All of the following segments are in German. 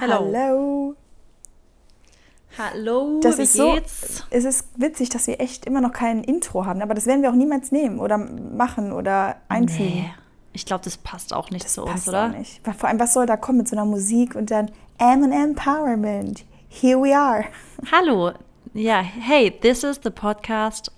Hello. Hallo. Hallo, Das wie ist so, geht's? es ist witzig, dass wir echt immer noch kein Intro haben, aber das werden wir auch niemals nehmen oder machen oder einfügen. Nee. Ich glaube, das passt auch nicht zu uns, oder? auch nicht. Vor allem, was soll da kommen mit so einer Musik und dann M Empowerment. Here we are. Hallo. Ja, hey, this is the podcast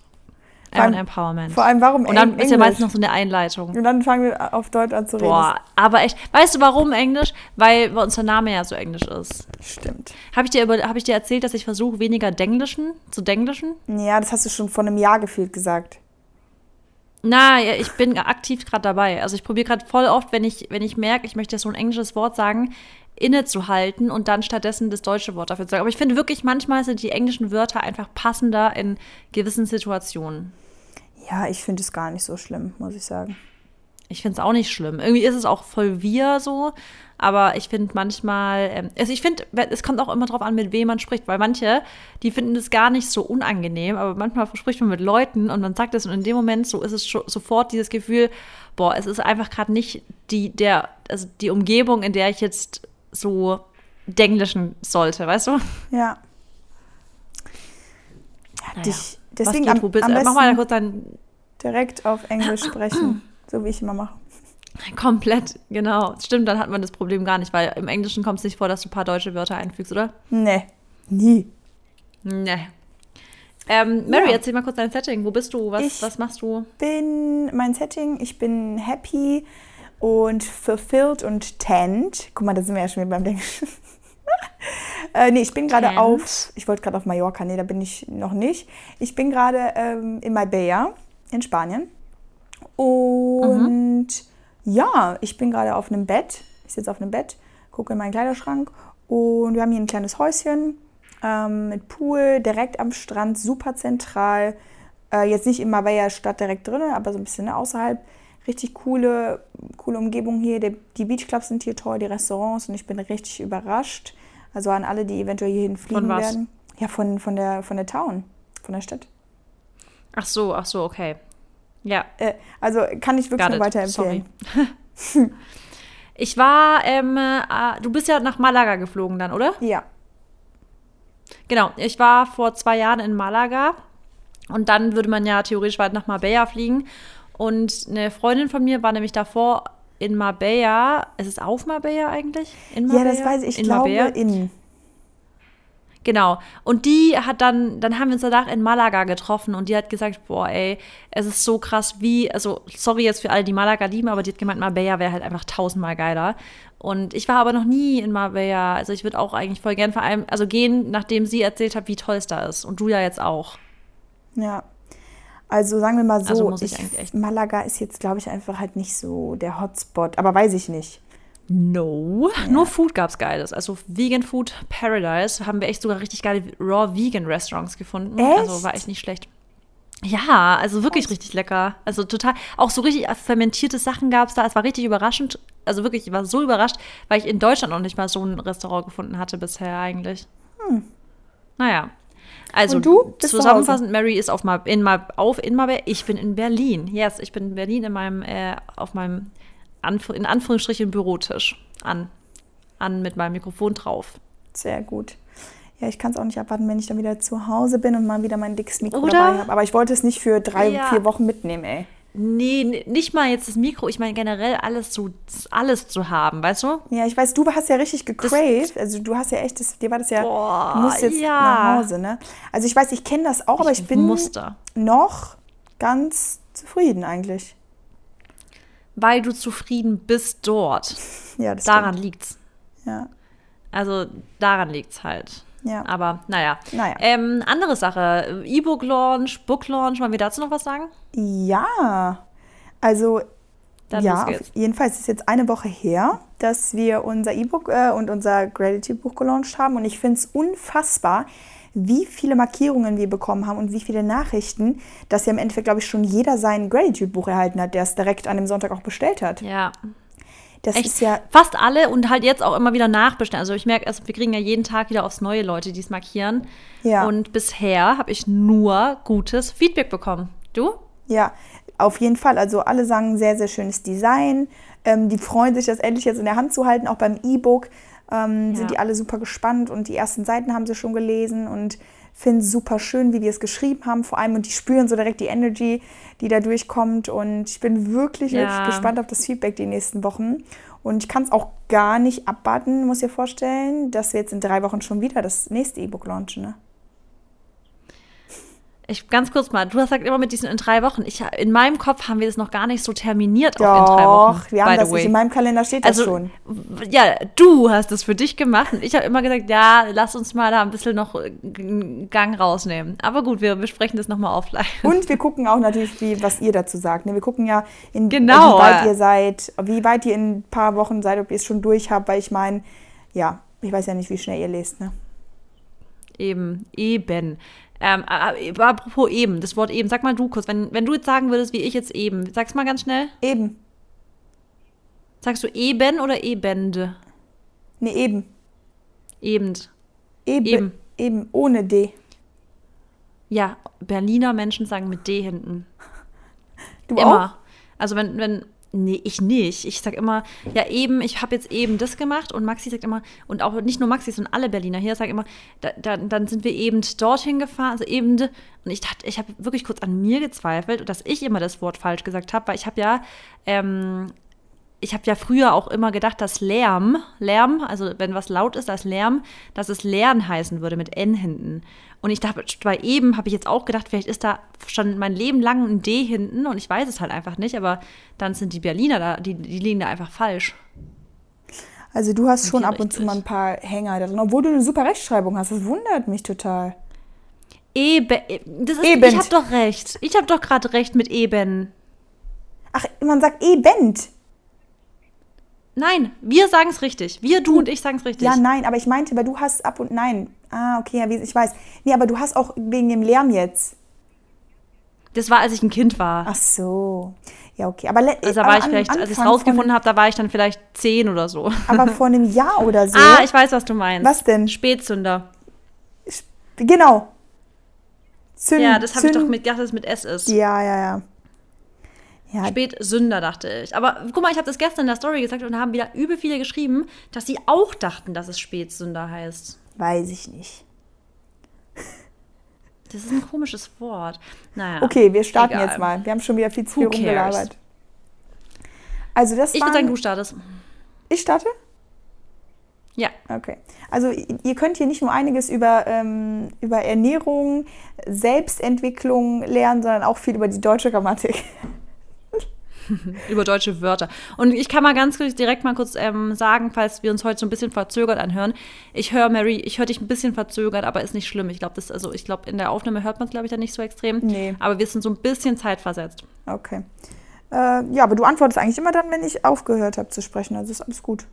allem- Empowerment. Vor allem, warum Und dann Eng- ist ja meistens noch Englisch? so eine Einleitung. Und dann fangen wir auf Deutsch an zu reden. Boah, aber echt. Weißt du, warum Englisch? Weil unser Name ja so englisch ist. Stimmt. Habe ich, dir über- hab ich dir erzählt, dass ich versuche, weniger Denglischen zu Denglischen? Ja, das hast du schon vor einem Jahr gefühlt gesagt. Na, ja, ich bin aktiv gerade dabei. Also ich probiere gerade voll oft, wenn ich, wenn ich merke, ich möchte so ein englisches Wort sagen, innezuhalten und dann stattdessen das deutsche Wort dafür zu sagen. Aber ich finde wirklich, manchmal sind die englischen Wörter einfach passender in gewissen Situationen. Ja, ich finde es gar nicht so schlimm, muss ich sagen. Ich finde es auch nicht schlimm. Irgendwie ist es auch voll wir so, aber ich finde manchmal, ähm, also ich finde, es kommt auch immer drauf an, mit wem man spricht, weil manche, die finden das gar nicht so unangenehm, aber manchmal spricht man mit Leuten und man sagt es und in dem Moment so ist es schon sofort dieses Gefühl, boah, es ist einfach gerade nicht die, der, also die Umgebung, in der ich jetzt so denglischen sollte, weißt du? Ja. Ja, Naja. dich, Was deswegen geht, am, wo bist, am äh, besten mach mal kurz dein direkt auf Englisch sprechen, so wie ich immer mache. komplett, genau. Stimmt, dann hat man das Problem gar nicht, weil im Englischen kommt es nicht vor, dass du ein paar deutsche Wörter einfügst, oder? Nee, nie. Nee. Ähm, Mary, Ja. erzähl mal kurz dein Setting. Wo bist du? Was, Ich- was machst du? bin mein Setting, ich bin happy und fulfilled und tanned. Guck mal, da sind wir ja schon wieder beim Denken. äh, nee, ich bin gerade auf, ich wollte gerade auf Mallorca, nee, da bin ich noch nicht. Ich bin gerade ähm, in Marbella in Spanien. Und ja, ich bin gerade auf einem Bett. Ich sitze auf einem Bett, gucke in meinen Kleiderschrank und wir haben hier ein kleines Häuschen ähm, mit Pool, direkt am Strand, super zentral. Äh, jetzt nicht in Marbella Stadt direkt drin, aber so ein bisschen außerhalb. Richtig coole, coole Umgebung hier. Die Beachclubs sind hier toll, die Restaurants und ich bin richtig überrascht. Also an alle, die eventuell hierhin fliegen was? werden. Ja, von, von, der, von der Town, von der Stadt. Ach so, ach so, okay. Ja, Äh, also kann ich wirklich nur it. weiterempfehlen. Sorry. ich war, ähm, äh, du bist ja nach Malaga geflogen dann, oder? Ja. Genau, ich war vor zwei Jahren in Malaga und dann würde man ja theoretisch weit nach Marbella fliegen. Und eine Freundin von mir war nämlich davor in Marbella. Ist es auf Marbella eigentlich? In Ja, das weiß ich. Ich in glaube, Marbella? in. Genau. Und die hat dann, dann haben wir uns danach in Malaga getroffen und die hat gesagt, boah, ey, es ist so krass wie, also sorry jetzt für alle, die Malaga lieben, aber die hat gemeint, Marbella wäre halt einfach tausendmal geiler. Und ich war aber noch nie in Marbella. Also ich würde auch eigentlich voll gern vor allem, also gehen, nachdem sie erzählt hat, wie toll es da ist. Und du ja jetzt auch. Ja. Also sagen wir mal so, Also ich Malaga ist jetzt, glaube ich, einfach halt nicht so der Hotspot. Aber weiß ich nicht. No. Nur Food gab's Geiles. Also Vegan Food Paradise haben wir echt sogar richtig geile Raw Vegan Restaurants gefunden. Echt? Also war echt nicht schlecht. Ja, also wirklich richtig lecker. Also total, auch so richtig fermentierte Sachen gab's da. Es war richtig überraschend. Also wirklich, ich war so überrascht, weil ich in Deutschland noch nicht mal so ein Restaurant gefunden hatte bisher eigentlich. Naja. Also, Und du bist zu zusammenfassend, Mary ist auf, Mar in, Mar auf in Marbella. Ich bin in Berlin. Yes, ich bin in Berlin in meinem, äh, auf meinem, Anf in Anführungsstrichen, Bürotisch. An, an mit meinem Mikrofon drauf. Sehr gut. Ja, ich kann es auch nicht abwarten, wenn ich dann wieder zu Hause bin und mal wieder mein dickes Mikro Oder? dabei habe. Aber ich wollte es nicht für drei, Ja. vier Wochen mitnehmen, ey. Nee, nicht mal jetzt das Mikro. Ich meine generell alles zu, alles zu haben, weißt du? Ja, ich weiß, du hast ja richtig gecraved. Also du hast ja echt, das, dir war das ja, Boah, du musst jetzt ja. nach Hause, ne? Also ich weiß, ich kenne das auch, aber ich, bin Muster. noch ganz zufrieden eigentlich. Weil du zufrieden bist dort. Ja, das Daran stimmt. liegt's. Ja, Also daran liegt's halt. Ja. Aber naja. Naja. Ähm, andere Sache. E-Book-Launch, Book-Launch. Wollen wir dazu noch was sagen? Ja, also Dann ja, jedenfalls ist jetzt eine Woche her, dass wir unser E-Book äh, und unser Gratitude-Buch gelauncht haben und ich finde es unfassbar, wie viele Markierungen wir bekommen haben und wie viele Nachrichten, dass ja im Endeffekt, glaube ich, schon jeder sein Gratitude-Buch erhalten hat, der es direkt an dem Sonntag auch bestellt hat. Ja. Das Echt? ist ja, Fast alle und halt jetzt auch immer wieder nachbestellen. Also ich merke, also wir kriegen ja jeden Tag wieder aufs neue Leute, die es markieren. Ja. Und bisher habe ich nur gutes Feedback bekommen. Du? ja, auf jeden Fall. Also alle sagen sehr, sehr schönes Design. Ähm, die freuen sich, das endlich jetzt in der Hand zu halten, auch beim E-Book. ähm, Ja. sind die alle super gespannt und die ersten Seiten haben sie schon gelesen und finden es super schön, wie die es geschrieben haben, vor allem und die spüren so direkt die Energy, die da durchkommt und ich bin wirklich, Ja. wirklich gespannt auf das Feedback die nächsten Wochen und ich kann es auch gar nicht abwarten, muss dir vorstellen, dass wir jetzt in drei Wochen schon wieder das nächste E-Book launchen, ne? Ich, ganz kurz mal, du hast gesagt immer mit diesen in drei Wochen. Ich, in meinem Kopf haben wir das noch gar nicht so terminiert auf in drei Wochen. Doch, wir haben das nicht. In meinem Kalender steht das Also, schon. ja, du hast es für dich gemacht. Und ich habe immer gesagt, ja, lass uns mal da ein bisschen noch äh, einen Gang rausnehmen. Aber gut, wir besprechen das nochmal offline. Und wir gucken auch natürlich, wie, was ihr dazu sagt. ne? Wir gucken ja, in, Genau. wie weit ihr seid, wie weit ihr in ein paar Wochen seid, ob ihr es schon durch habt, weil ich meine, ja, ich weiß ja nicht, wie schnell ihr lest. Ne? Eben, eben. Ähm, äh, äh, apropos eben, das Wort eben, sag mal du kurz, wenn, wenn du jetzt sagen würdest, wie ich jetzt eben, sag's mal ganz schnell. Eben. Sagst du eben oder ebende? Nee, eben. Ebend. Eben. Eben. Eben. Ohne D. Ja, Berliner Menschen sagen mit D hinten. Du Immer. Also wenn, wenn, nee, ich nicht. Ich sag immer, ja eben, ich habe jetzt eben das gemacht und Maxi sagt immer, und auch nicht nur Maxi, sondern alle Berliner hier sagen immer, da, da, dann sind wir eben dorthin gefahren, also eben, und ich dachte, ich habe wirklich kurz an mir gezweifelt dass ich immer das Wort falsch gesagt habe, weil ich habe ja, ähm, ich habe ja früher auch immer gedacht, dass Lärm, Lärm, also wenn was laut ist, das Lärm, dass es Lernen heißen würde mit N hinten. Und ich dachte, bei eben habe ich jetzt auch gedacht, vielleicht ist da schon mein Leben lang ein D hinten und ich weiß es halt einfach nicht, aber dann sind die Berliner da, die, die liegen da einfach falsch. Also du hast schon ab und zu mal ein paar Hänger da drin, obwohl du eine super Rechtschreibung hast. Das wundert mich total. Eben, das ist, Eben. ich habe doch recht. Ich habe doch gerade recht mit eben. Ach, man sagt eben. Nein, wir sagen es richtig. Wir, du und ich sagen es richtig. Ja, nein, aber ich meinte, weil du hast ab und nein. Ah, okay, ja, ich weiß. Nee, aber du hast auch wegen dem Lärm jetzt. Das war, als ich ein Kind war. Ach so. Ja, okay. Aber, Also da war ich vielleicht, als ich es rausgefunden habe, da war ich dann vielleicht zehn oder so. Aber vor einem Jahr oder so. Ah, ich weiß, was du meinst. Was denn? Spätzünder. Genau. Zünd, Ja, das habe ich doch mit, gedacht, dass es mit S ist. Ja, ja, ja. Ja, Spätsünder, dachte ich. Aber guck mal, ich habe das gestern in der Story gesagt und da haben wieder übel viele geschrieben, dass sie auch dachten, dass es Spätsünder heißt. weiß ich nicht. Das ist ein komisches Wort. Naja. Okay, wir starten egal. jetzt mal. Wir haben schon wieder viel zu viel rumgelabert. Also das Ich würde sagen, du startest. ich starte? Ja. Okay. Also ihr könnt hier nicht nur einiges über, ähm, über Ernährung, Selbstentwicklung lernen, sondern auch viel über die deutsche Grammatik. über deutsche Wörter. Und ich kann mal ganz direkt mal kurz ähm, sagen, falls wir uns heute so ein bisschen verzögert anhören. Ich höre Mary, ich höre dich ein bisschen verzögert, aber ist nicht schlimm. Ich glaube, das, also ich glaube, in der Aufnahme hört man es, glaube ich, dann nicht so extrem. Nee. Aber wir sind so ein bisschen zeitversetzt. Okay. Äh, ja, aber du antwortest eigentlich immer dann, wenn ich aufgehört habe zu sprechen. Also ist alles gut.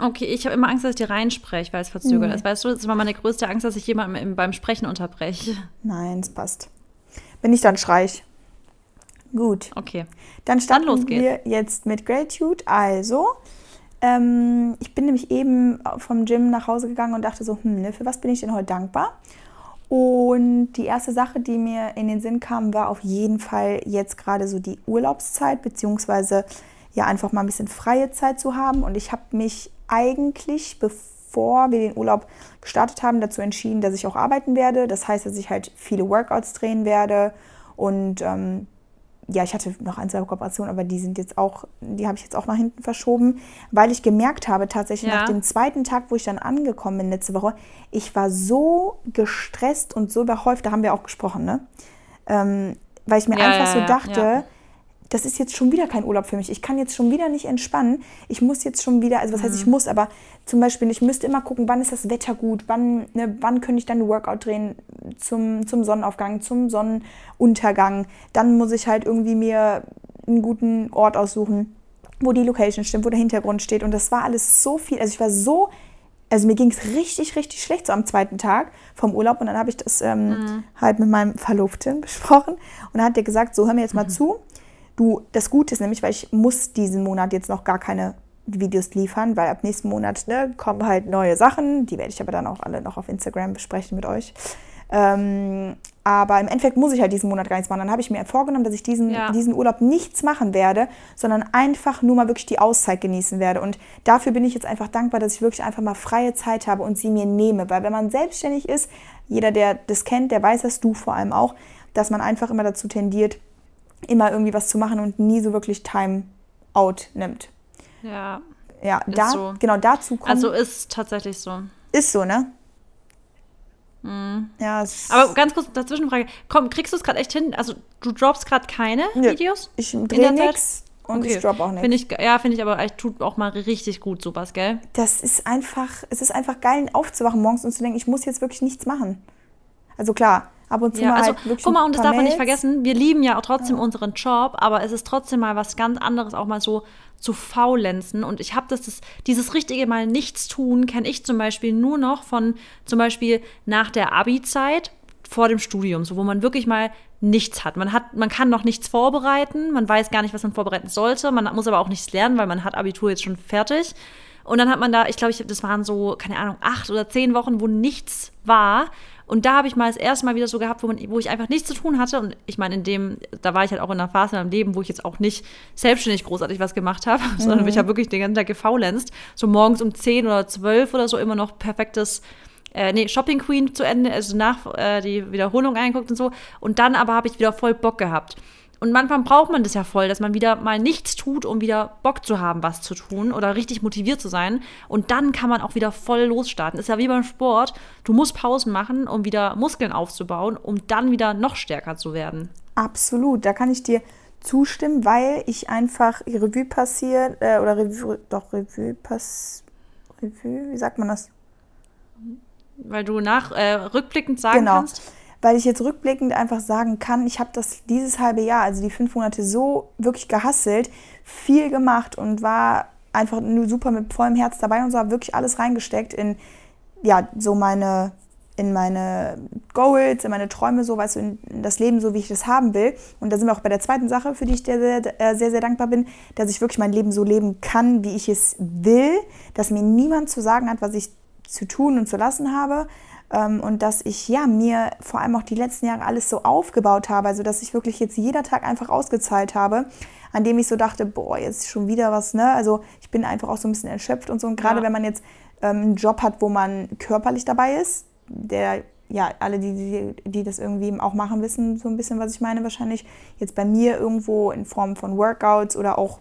Okay, ich habe immer Angst, dass ich dir reinspreche, weil es verzögert Nee. ist. Weißt du, das war meine größte Angst, dass ich jemanden im- beim Sprechen unterbreche. Nein, es passt. Wenn nicht, dann schrei ich. Gut. Okay. Dann starten los geht's. wir jetzt mit Gratitude. Also, ähm, ich bin nämlich eben vom Gym nach Hause gegangen und dachte so, hm, ne, für was bin ich denn heute dankbar? Und die erste Sache, die mir in den Sinn kam, war auf jeden Fall jetzt gerade so die Urlaubszeit, beziehungsweise ja einfach mal ein bisschen freie Zeit zu haben. Und ich habe mich eigentlich, bevor wir den Urlaub gestartet haben, dazu entschieden, dass ich auch arbeiten werde. Das heißt, dass ich halt viele Workouts drehen werde und ähm, ja, ich hatte noch ein, zwei Kooperationen, aber die sind jetzt auch, die habe ich jetzt auch nach hinten verschoben, weil ich gemerkt habe, tatsächlich Ja. nach dem zweiten Tag, wo ich dann angekommen bin letzte Woche, ich war so gestresst und so überhäuft, da haben wir auch gesprochen, ne? Ähm, weil ich mir Ja, einfach so dachte. Das ist jetzt schon wieder kein Urlaub für mich. Ich kann jetzt schon wieder nicht entspannen. Ich muss jetzt schon wieder, also was Mhm. heißt ich muss, aber zum Beispiel, ich müsste immer gucken, wann ist das Wetter gut, wann, ne, wann könnte ich dann ein Workout drehen zum, zum Sonnenaufgang, zum Sonnenuntergang. Dann muss ich halt irgendwie mir einen guten Ort aussuchen, wo die Location stimmt, wo der Hintergrund steht. Und das war alles so viel. Also ich war so also mir ging es richtig, richtig schlecht so am zweiten Tag vom Urlaub und dann habe ich das ähm, halt mit meinem Verlobten besprochen und dann hat der gesagt, so hör mir jetzt mal zu, du, das Gute ist nämlich, weil ich muss diesen Monat jetzt noch gar keine Videos liefern, weil ab nächsten Monat ne, kommen halt neue Sachen, die werde ich aber dann auch alle noch auf Instagram besprechen mit euch. Ähm, Aber im Endeffekt muss ich halt diesen Monat gar nichts machen. Dann habe ich mir vorgenommen, dass ich diesen, Ja. diesen Urlaub nichts machen werde, sondern einfach nur mal wirklich die Auszeit genießen werde. Und dafür bin ich jetzt einfach dankbar, dass ich wirklich einfach mal freie Zeit habe und sie mir nehme. Weil wenn man selbstständig ist, jeder, der das kennt, der weiß das, du vor allem auch, dass man einfach immer dazu tendiert, immer irgendwie was zu machen und nie so wirklich Time out nimmt. Ja. Ja, da, so. genau dazu kommt. Also ist tatsächlich so. ist so, ne? Ja, es Mhm. Aber ganz kurz Dazwischenfrage. Komm, kriegst du es gerade echt hin? Also du droppst gerade keine Nö. Videos? ich drehe nichts und ich drop auch nichts. Ich, ja, finde ich aber echt, tut auch mal richtig gut sowas, gell? das ist einfach, es ist einfach geil, aufzuwachen morgens und zu denken, ich muss jetzt wirklich nichts machen. Also klar, ab und zu Ja, mal also halt wirklich guck mal, und das darf man nicht vergessen, wir lieben ja auch trotzdem unseren Job, aber es ist trotzdem mal was ganz anderes, auch mal so zu faulenzen. Und ich habe das, das, dieses richtige Mal nichts tun, kenne ich zum Beispiel nur noch von zum Beispiel nach der Abi-Zeit vor dem Studium, so wo man wirklich mal nichts hat. Man hat, man kann noch nichts vorbereiten, man weiß gar nicht, was man vorbereiten sollte, man muss aber auch nichts lernen, weil man hat Abitur jetzt schon fertig. Und dann hat man da, ich glaube, ich, das waren so, keine Ahnung, acht oder zehn Wochen, wo nichts war. Und da habe ich mal das erste Mal wieder so gehabt, wo, man, wo ich einfach nichts zu tun hatte. Und ich meine, in dem, da war ich halt auch in einer Phase in meinem Leben, wo ich jetzt auch nicht selbstständig großartig was gemacht habe, sondern ich habe wirklich den ganzen Tag gefaulenzt. So morgens um 10 oder 12 oder so immer noch perfektes äh, nee, Shopping Queen zu Ende, also nach äh, die Wiederholung einguckt und so. Und dann aber habe ich wieder voll Bock gehabt. Und manchmal braucht man das ja voll, dass man wieder mal nichts tut, um wieder Bock zu haben, was zu tun oder richtig motiviert zu sein. Und dann kann man auch wieder voll losstarten. Ist ja wie beim Sport. Du musst Pausen machen, um wieder Muskeln aufzubauen, um dann wieder noch stärker zu werden. Absolut, da kann ich dir zustimmen, weil ich einfach Revue passiert, äh, oder Revue, doch Revue pass, Revue, wie sagt man das? Weil du nach äh, rückblickend sagen Genau. kannst. Weil ich jetzt rückblickend einfach sagen kann, ich habe das dieses halbe Jahr, also die fünf Monate, so wirklich gehasselt, viel gemacht und war einfach nur super mit vollem Herz dabei und so habe wirklich alles reingesteckt in, ja, so meine, in meine Goals, in meine Träume, so, weißt du, in, das Leben, so wie ich das haben will. Und da sind wir auch bei der zweiten Sache, für die ich sehr, sehr, sehr, sehr dankbar bin, dass ich wirklich mein Leben so leben kann, wie ich es will, dass mir niemand zu sagen hat, was ich zu tun und zu lassen habe und dass ich ja mir vor allem auch die letzten Jahre alles so aufgebaut habe, also dass ich wirklich jetzt jeder Tag einfach ausgezahlt habe, an dem ich so dachte, boah, jetzt schon wieder was, ne? Also ich bin einfach auch so ein bisschen erschöpft und so und gerade Ja. wenn man jetzt ähm, einen Job hat, wo man körperlich dabei ist, der ja, alle, die, die, die das irgendwie auch machen, wissen so ein bisschen, was ich meine wahrscheinlich. Jetzt bei mir irgendwo in Form von Workouts oder auch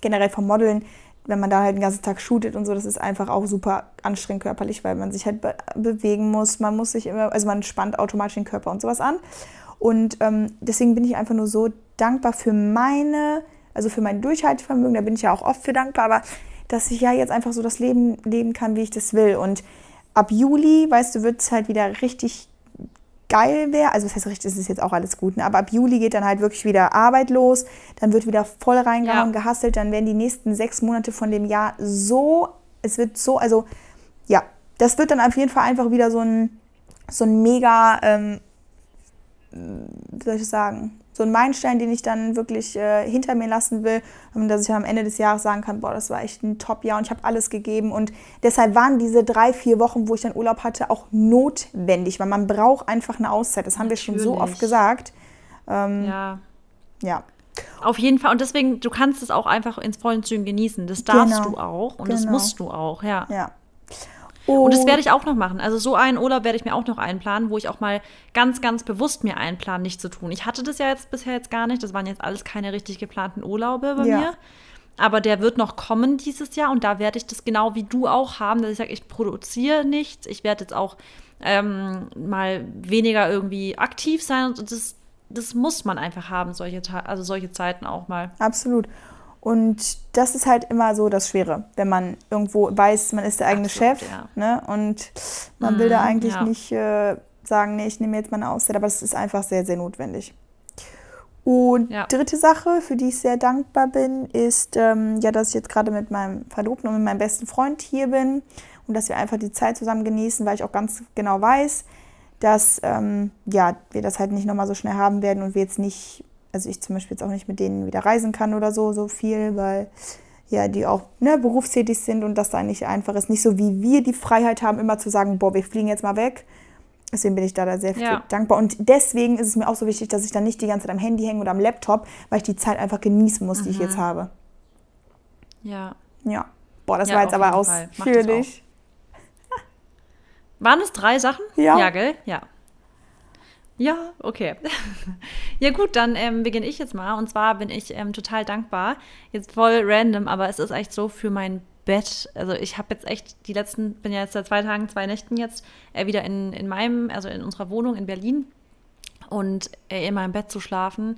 generell vom Modeln, wenn man da halt den ganzen Tag shootet und so, das ist einfach auch super anstrengend körperlich, weil man sich halt be bewegen muss. Man muss sich immer, also man spannt automatisch den Körper und sowas an. Und ähm, deswegen bin ich einfach nur so dankbar für meine, also für mein Durchhaltevermögen, da bin ich ja auch oft für dankbar, aber dass ich ja jetzt einfach so das Leben leben kann, wie ich das will. Und ab Juli, weißt du, wird es halt wieder richtig geil wäre, also das heißt richtig, es ist jetzt auch alles gut, ne? aber ab Juli geht dann halt wirklich wieder Arbeit los, dann wird wieder voll reingehauen, Ja. gehasselt, dann werden die nächsten sechs Monate von dem Jahr so, es wird so, also ja, das wird dann auf jeden Fall einfach wieder so ein, so ein mega, ähm, wie soll ich sagen, so ein Meilenstein, den ich dann wirklich äh, hinter mir lassen will, dass ich am Ende des Jahres sagen kann, boah, das war echt ein Top-Jahr und ich habe alles gegeben und deshalb waren diese drei, vier Wochen, wo ich dann Urlaub hatte, auch notwendig, weil man braucht einfach eine Auszeit. Das haben wir schon so Natürlich. oft gesagt. Ähm, Ja. ja. Auf jeden Fall. Und deswegen, du kannst es auch einfach ins vollen Zügen genießen. Das darfst Genau. du auch und das Genau. musst du auch, ja. ja. Und das werde ich auch noch machen. Also so einen Urlaub werde ich mir auch noch einplanen, wo ich auch mal ganz, ganz bewusst mir einplanen, nicht zu tun. Ich hatte das ja jetzt bisher jetzt gar nicht. Das waren jetzt alles keine richtig geplanten Urlaube bei Ja. mir. Aber der wird noch kommen dieses Jahr und da werde ich das genau wie du auch haben, dass ich sage, ich produziere nichts. Ich werde jetzt auch ähm, mal weniger irgendwie aktiv sein und das, das muss man einfach haben, solche, also solche Zeiten auch mal. Absolut. Und das ist halt immer so das Schwere, wenn man irgendwo weiß, man ist der eigene Absolut, Chef ja. ne? und man will da Mhm, eigentlich ja. nicht äh, sagen, nee, ich nehme jetzt mal eine Auszeit, aber es ist einfach sehr, sehr notwendig. Und Ja. dritte Sache, für die ich sehr dankbar bin, ist, ähm, ja, dass ich jetzt gerade mit meinem Verlobten und mit meinem besten Freund hier bin und dass wir einfach die Zeit zusammen genießen, weil ich auch ganz genau weiß, dass ähm, ja, wir das halt nicht nochmal so schnell haben werden und wir jetzt nicht, also ich zum Beispiel jetzt auch nicht mit denen wieder reisen kann oder so, so viel, weil ja, die auch ne, berufstätig sind und das da nicht einfach ist. Nicht so wie wir die Freiheit haben, immer zu sagen, boah, wir fliegen jetzt mal weg. Deswegen bin ich da, da sehr viel Ja. dankbar. Und deswegen ist es mir auch so wichtig, dass ich dann nicht die ganze Zeit am Handy hänge oder am Laptop, weil ich die Zeit einfach genießen muss, die ich Mhm. jetzt habe. Ja. Ja. Boah, das Ja, war jetzt aber ausführlich. Waren es drei Sachen? Ja. Ja, gell? Ja. Ja, okay. ja gut, dann ähm, beginne ich jetzt mal. Und zwar bin ich ähm, total dankbar. Jetzt voll random, aber es ist echt so für mein Bett. Also ich habe jetzt echt die letzten, bin ja jetzt seit zwei Tagen, zwei Nächten jetzt äh, wieder in, in meinem, also in unserer Wohnung in Berlin und äh, in meinem Bett zu schlafen.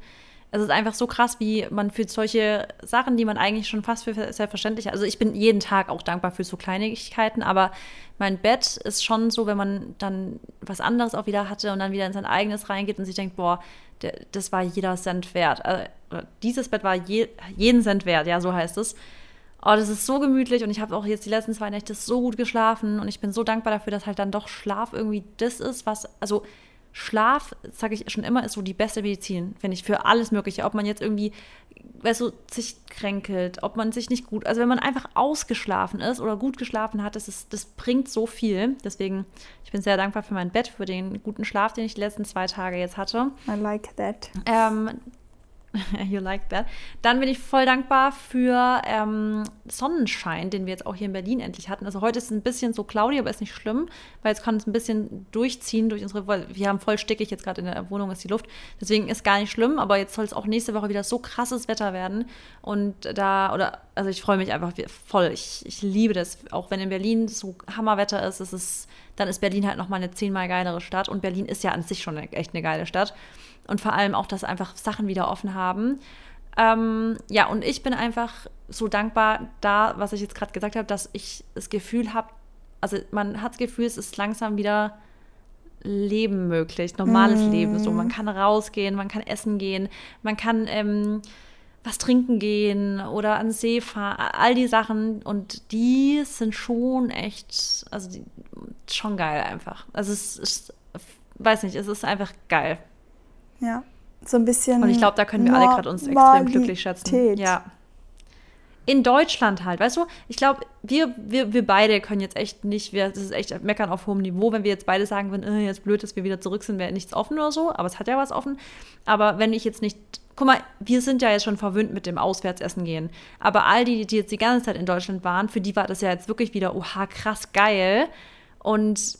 Es ist einfach so krass, wie man für solche Sachen, die man eigentlich schon fast für selbstverständlich hat. Also ich bin jeden Tag auch dankbar für so Kleinigkeiten, aber mein Bett ist schon so, wenn man dann was anderes auch wieder hatte und dann wieder in sein eigenes reingeht und sich denkt, boah, das war jeder Cent wert. Also, dieses Bett war je, jeden Cent wert, ja, so heißt es. Oh, das ist so gemütlich und ich habe auch jetzt die letzten zwei Nächte so gut geschlafen und ich bin so dankbar dafür, dass halt dann doch Schlaf irgendwie das ist, was, also Schlaf, sage ich schon immer, ist so die beste Medizin, finde ich, für alles Mögliche. Ob man jetzt irgendwie, weißt du, sich kränkelt, ob man sich nicht gut, also wenn man einfach ausgeschlafen ist oder gut geschlafen hat, das, ist, das bringt so viel. Deswegen, ich bin sehr dankbar für mein Bett, für den guten Schlaf, den ich die letzten zwei Tage jetzt hatte. I like that. Ähm, you like that. Dann bin ich voll dankbar für ähm, Sonnenschein, den wir jetzt auch hier in Berlin endlich hatten. Also heute ist es ein bisschen so cloudy, aber ist nicht schlimm, weil jetzt kann es ein bisschen durchziehen durch unsere, wir haben voll stickig jetzt gerade in der Wohnung ist die Luft. Deswegen ist gar nicht schlimm, aber jetzt soll es auch nächste Woche wieder so krasses Wetter werden. Und da, oder, also ich freue mich einfach voll. Ich, ich liebe das. Auch wenn in Berlin so Hammerwetter ist, ist es, dann ist Berlin halt nochmal eine zehnmal geilere Stadt. Und Berlin ist ja an sich schon echt eine geile Stadt. Und vor allem auch, dass einfach Sachen wieder offen haben. Ähm, ja, und ich bin einfach so dankbar da, was ich jetzt gerade gesagt habe, dass ich das Gefühl habe, also man hat das Gefühl, es ist langsam wieder Leben möglich, normales Mm. Leben. So, man kann rausgehen, man kann essen gehen, man kann ähm, was trinken gehen oder an den See fahren, all die Sachen. Und die sind schon echt, also die, schon geil einfach. Also es ist, weiß nicht, es ist einfach geil. Ja. So ein bisschen. Und ich glaube, da können wir alle gerade uns extrem glücklich schätzen. Ja. In Deutschland halt, weißt du? Ich glaube, wir, wir, wir beide können jetzt echt nicht, wir, das ist echt meckern auf hohem Niveau, wenn wir jetzt beide sagen würden, äh, jetzt blöd, dass wir wieder zurück sind, wäre nichts offen oder so, aber es hat ja was offen. Aber wenn ich jetzt nicht, guck mal, wir sind ja jetzt schon verwöhnt mit dem Auswärtsessen gehen. Aber all die, die jetzt die ganze Zeit in Deutschland waren, für die war das ja jetzt wirklich wieder, oha, krass geil. Und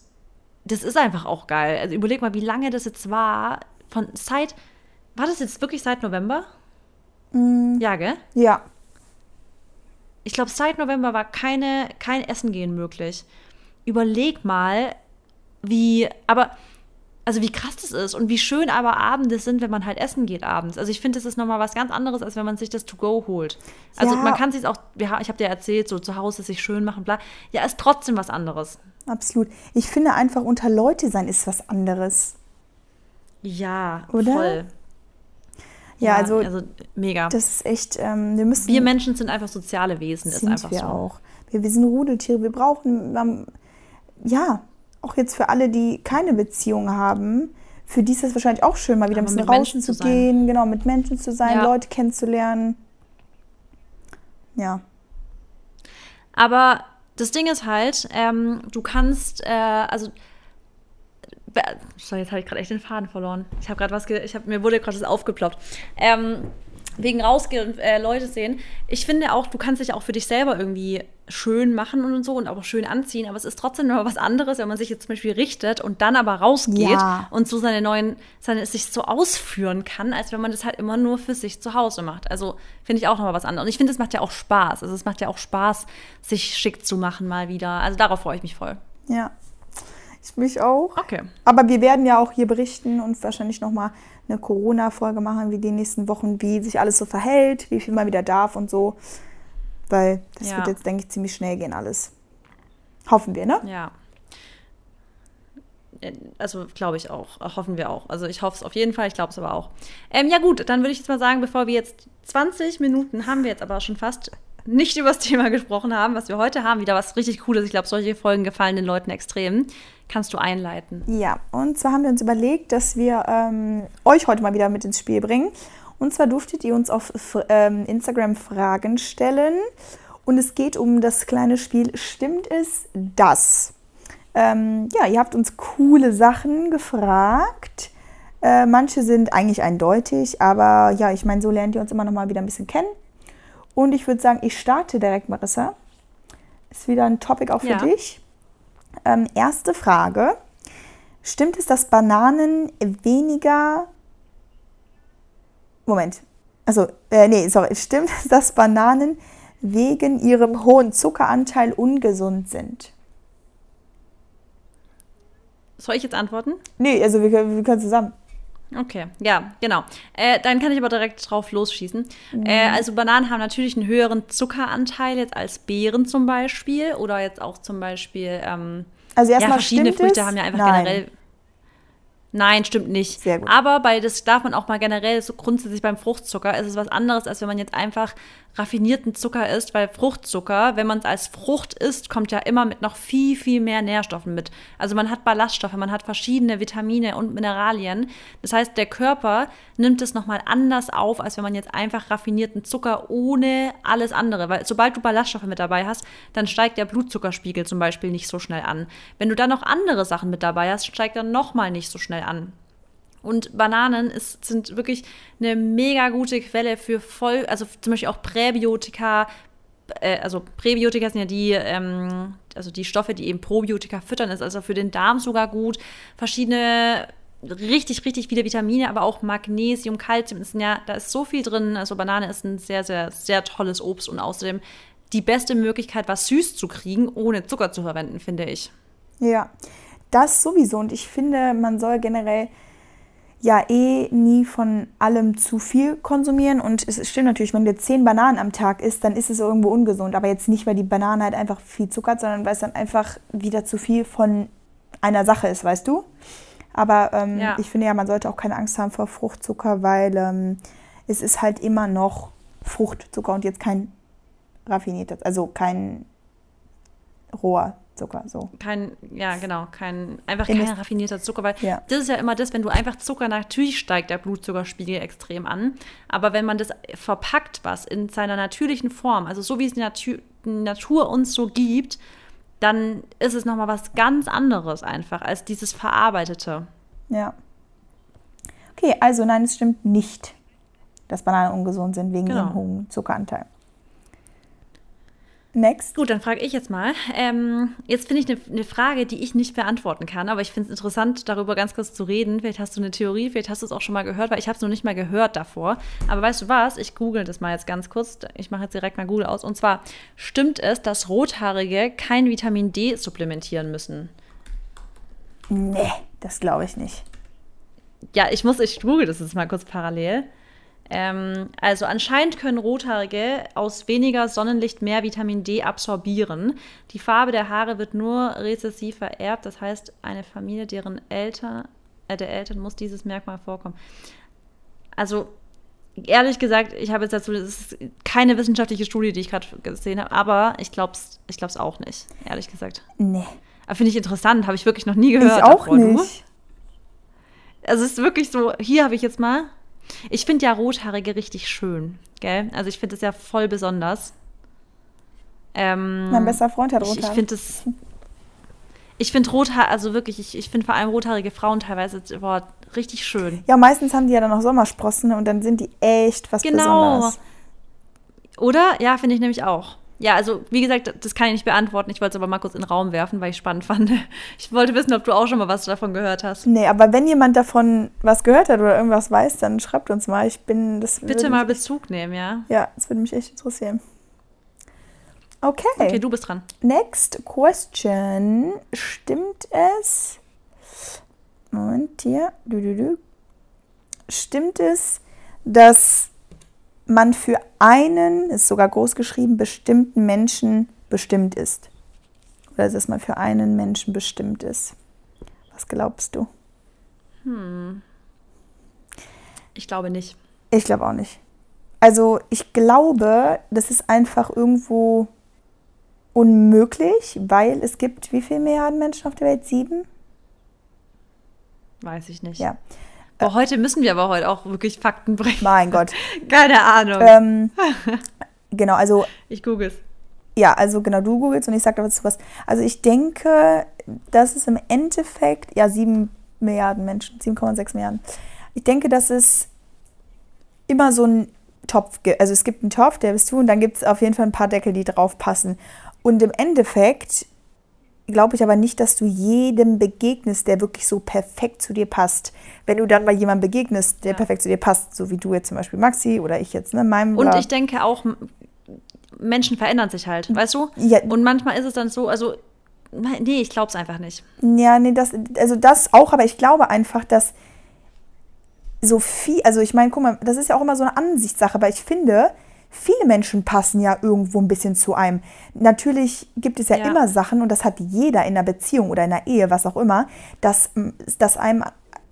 das ist einfach auch geil. Also überleg mal, wie lange das jetzt war. Von seit, war das jetzt wirklich seit November? Ja, gell? Ja. Ich glaube, seit November war keine, kein Essen gehen möglich. Überleg mal, wie, aber, also wie krass das ist und wie schön aber Abende sind, wenn man halt essen geht abends. Also ich finde, das ist nochmal was ganz anderes, als wenn man sich das To-Go holt. Also Ja. man kann sich auch, ja, ich habe dir erzählt, so zu Hause sich schön machen, bla. Ja, ist trotzdem was anderes. Absolut. Ich finde einfach, unter Leute sein ist was anderes. Ja, Oder? voll. Ja, also, also mega. das ist echt, ähm, wir müssen. Wir Menschen sind einfach soziale Wesen, ist sind einfach wir so. auch. Wir, wir sind Rudeltiere. Wir brauchen, ähm, ja, auch jetzt für alle, die keine Beziehung haben, für die ist es wahrscheinlich auch schön, mal wieder ein Aber bisschen Menschen zu rauszugehen, genau, mit Menschen zu sein, Ja. Leute kennenzulernen. Ja. Aber das Ding ist halt, ähm, du kannst, äh, also, sorry, jetzt habe ich gerade echt den Faden verloren. Ich habe gerade was, ge ich hab, mir wurde gerade das aufgeploppt. Ähm, wegen rausgehen und äh, Leute sehen. Ich finde auch, du kannst dich auch für dich selber irgendwie schön machen und so und auch schön anziehen, aber es ist trotzdem noch was anderes, wenn man sich jetzt zum Beispiel richtet und dann aber rausgeht Ja. und so seine neuen, seine, sich so ausführen kann, als wenn man das halt immer nur für sich zu Hause macht. Also finde ich auch nochmal was anderes. Und ich finde, es macht ja auch Spaß. Also es macht ja auch Spaß, sich schick zu machen mal wieder. Also darauf freue ich mich voll. Ja. Ich mich auch. Okay. Aber wir werden ja auch hier berichten und wahrscheinlich nochmal eine Corona-Folge machen, wie die nächsten Wochen, wie sich alles so verhält, wie viel man wieder darf und so. Weil das Ja. wird jetzt, denke ich, ziemlich schnell gehen alles. Hoffen wir, ne? Ja. Äh, Also glaube ich auch. Hoffen wir auch. Also ich hoffe es auf jeden Fall, ich glaube es aber auch. Ähm, ja gut, dann würde ich jetzt mal sagen, bevor wir jetzt 20 Minuten haben wir jetzt aber schon fast nicht über das Thema gesprochen haben, was wir heute haben, wieder was richtig Cooles. Ich glaube, solche Folgen gefallen den Leuten extrem. Kannst du einleiten? Ja, und zwar haben wir uns überlegt, dass wir ähm, euch heute mal wieder mit ins Spiel bringen. Und zwar durftet ihr uns auf ähm, Instagram Fragen stellen. Und es geht um das kleine Spiel Stimmt es das? Ähm, ja, ihr habt uns coole Sachen gefragt. Äh, manche sind eigentlich eindeutig, aber ja, ich meine, so lernt ihr uns immer noch mal wieder ein bisschen kennen. Und ich würde sagen, ich starte direkt, Marissa. Ist wieder ein Topic auch für Ja. dich. Ähm, erste Frage. Stimmt es, dass Bananen weniger. Moment. Also, äh, nee, sorry. Stimmt es, dass Bananen wegen ihrem hohen Zuckeranteil ungesund sind? Soll ich jetzt antworten? Nee, also wir wir können zusammen. Okay, ja, genau. Äh, dann kann ich aber direkt drauf losschießen. Äh, also Bananen haben natürlich einen höheren Zuckeranteil jetzt als Beeren zum Beispiel oder jetzt auch zum Beispiel ähm, Also ja, erstmal verschiedene stimmt Früchte es? haben ja einfach Nein. generell. Nein, stimmt nicht. Sehr gut. Aber bei das darf man auch mal generell so grundsätzlich beim Fruchtzucker ist es was anderes, als wenn man jetzt einfach raffinierten Zucker isst, weil Fruchtzucker, wenn man es als Frucht isst, kommt ja immer mit noch viel, viel mehr Nährstoffen mit. Also man hat Ballaststoffe, man hat verschiedene Vitamine und Mineralien. Das heißt, der Körper nimmt es nochmal anders auf, als wenn man jetzt einfach raffinierten Zucker ohne alles andere, weil sobald du Ballaststoffe mit dabei hast, dann steigt der Blutzuckerspiegel zum Beispiel nicht so schnell an. Wenn du dann noch andere Sachen mit dabei hast, steigt er nochmal nicht so schnell an. Und Bananen ist, sind wirklich eine mega gute Quelle für voll, also zum Beispiel auch Präbiotika. Äh, also Präbiotika sind ja die, ähm, also die Stoffe, die eben Probiotika füttern, ist also für den Darm sogar gut. Verschiedene richtig, richtig viele Vitamine, aber auch Magnesium, Kalzium, ist ja, da ist so viel drin. Also Banane ist ein sehr, sehr, sehr tolles Obst und außerdem die beste Möglichkeit, was süß zu kriegen, ohne Zucker zu verwenden, finde ich. Ja, das sowieso. Und ich finde, man soll generell ja eh nie von allem zu viel konsumieren. Und es stimmt natürlich, wenn du zehn Bananen am Tag isst, dann ist es irgendwo ungesund. Aber jetzt nicht, weil die Banane halt einfach viel Zucker hat, sondern weil es dann einfach wieder zu viel von einer Sache ist, weißt du? Aber ähm, Ja. ich finde ja, man sollte auch keine Angst haben vor Fruchtzucker, weil ähm, es ist halt immer noch Fruchtzucker und jetzt kein raffinierter, also kein roher Zucker. So. Kein, ja, genau, kein, einfach In kein raffinierter Zucker, weil Ja. das ist ja immer das, wenn du einfach Zucker, natürlich steigt der Blutzuckerspiegel extrem an, aber wenn man das verpackt, was in seiner natürlichen Form, also so wie es die Natur, Natur uns so gibt, dann ist es nochmal was ganz anderes einfach als dieses Verarbeitete. Ja. Okay, also nein, es stimmt nicht, dass Bananen ungesund sind wegen Genau. dem hohen Zuckeranteil. Next. Gut, dann frage ich jetzt mal. Ähm, jetzt finde ich eine eine Frage, die ich nicht beantworten kann, aber ich finde es interessant, darüber ganz kurz zu reden. Vielleicht hast du eine Theorie, vielleicht hast du es auch schon mal gehört, weil ich habe es noch nicht mal gehört davor. Aber weißt du was? Ich google das mal jetzt ganz kurz. Ich mache jetzt direkt mal Google aus. Und zwar, stimmt es, dass Rothaarige kein Vitamin D supplementieren müssen? Nee, das glaube ich nicht. Ja, ich muss, ich google das jetzt mal kurz parallel. Ähm, also anscheinend können Rothaarige aus weniger Sonnenlicht mehr Vitamin D absorbieren. Die Farbe der Haare wird nur rezessiv vererbt. Das heißt, eine Familie, deren Eltern, äh, der Eltern muss dieses Merkmal vorkommen. Also ehrlich gesagt, ich habe jetzt dazu, das ist keine wissenschaftliche Studie, die ich gerade gesehen habe, aber ich glaube es ich glaub's auch nicht, ehrlich gesagt. Nee. Aber finde ich interessant, habe ich wirklich noch nie gehört. ich auch davor. Du? nicht. Also es ist wirklich so, hier habe ich jetzt mal. Ich finde ja Rothaarige richtig schön, gell? Also ich finde es ja voll besonders. Ähm, Mein bester Freund hat ich, ich Rothaare. finde es. Ich finde Rothaar, also wirklich, ich, ich finde vor allem rothaarige Frauen teilweise boah, richtig schön. Ja, meistens haben die ja dann noch Sommersprossen und dann sind die echt was Genau. Besonderes. Oder? Ja, finde ich nämlich auch. Ja, also wie gesagt, das kann ich nicht beantworten. Ich wollte es aber mal kurz in den Raum werfen, weil ich spannend fand. Ich wollte wissen, ob du auch schon mal was davon gehört hast. Nee, aber wenn jemand davon was gehört hat oder irgendwas weiß, dann schreibt uns mal. Ich bin das. Bitte mal Bezug nehmen, ja? Ja, das würde mich echt interessieren. Okay. Okay, du bist dran. Next question. Stimmt es? Moment hier. Du, du, du. Stimmt es, dass man für einen, ist sogar groß geschrieben, bestimmten Menschen bestimmt ist? Oder dass man für einen Menschen bestimmt ist? Was glaubst du? Ich glaube nicht. Ich glaube auch nicht. Also ich glaube, das ist einfach irgendwo unmöglich, weil es gibt wie viele Milliarden Menschen auf der Welt? Sieben? Weiß ich nicht. Ja. Boah, heute müssen wir aber heute auch wirklich Fakten bringen. Mein Gott. Keine Ahnung. ähm, genau, also ich google es. Ja, also genau, du googelst und ich sage dazu was. Also ich denke, dass es im Endeffekt, ja, 7 Milliarden Menschen, 7,6 Milliarden. Ich denke, dass es immer so ein Topf gibt. Also es gibt einen Topf, der bist du, und dann gibt es auf jeden Fall ein paar Deckel, die drauf passen. Und im Endeffekt glaube ich aber nicht, dass du jedem begegnest, der wirklich so perfekt zu dir passt. Wenn du dann bei jemandem begegnest, der ja. perfekt zu dir passt, so wie du jetzt zum Beispiel Maxi oder ich jetzt, ne, meinem. Und ich denke auch, Menschen verändern sich halt, weißt du? Ja. Und manchmal ist es dann so, also, nee, ich glaube es einfach nicht. Ja, nee, das, also das auch, aber ich glaube einfach, dass so viel, also ich meine, guck mal, das ist ja auch immer so eine Ansichtssache, weil ich finde, viele Menschen passen ja irgendwo ein bisschen zu einem. Natürlich gibt es ja, ja, immer Sachen, und das hat jeder in einer Beziehung oder in einer Ehe, was auch immer, dass, dass einem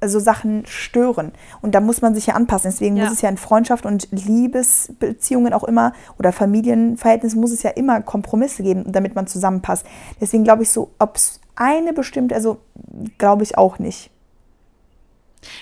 so Sachen stören. Und da muss man sich ja anpassen. Deswegen ja. muss es ja in Freundschaft und Liebesbeziehungen auch immer oder Familienverhältnissen muss es ja immer Kompromisse geben, damit man zusammenpasst. Deswegen glaube ich so, ob es eine bestimmte, also glaube ich auch nicht.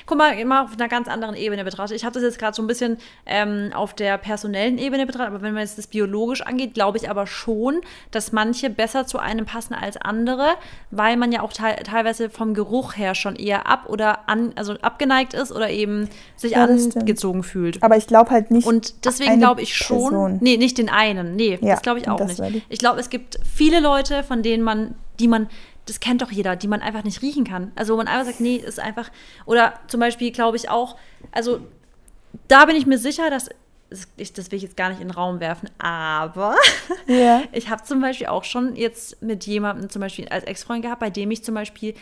Guck mal, immer auf einer ganz anderen Ebene betrachtet. Ich habe das jetzt gerade so ein bisschen ähm, auf der personellen Ebene betrachtet, aber wenn man jetzt das biologisch angeht, glaube ich aber schon, dass manche besser zu einem passen als andere, weil man ja auch te teilweise vom Geruch her schon eher ab oder an, also abgeneigt ist oder eben sich ja, angezogen fühlt. Aber ich glaube halt nicht. Und deswegen glaube ich schon, Person. nee, nicht den einen, nee, ja, das glaube ich auch nicht. Ich glaube, es gibt viele Leute, von denen man, die man das kennt doch jeder, die man einfach nicht riechen kann. Also wo man einfach sagt, nee, ist einfach. Oder zum Beispiel glaube ich auch, also da bin ich mir sicher, dass. Ich, das will ich jetzt gar nicht in den Raum werfen, aber yeah. ich habe zum Beispiel auch schon jetzt mit jemandem zum Beispiel als Ex-Freund gehabt, bei dem ich zum Beispiel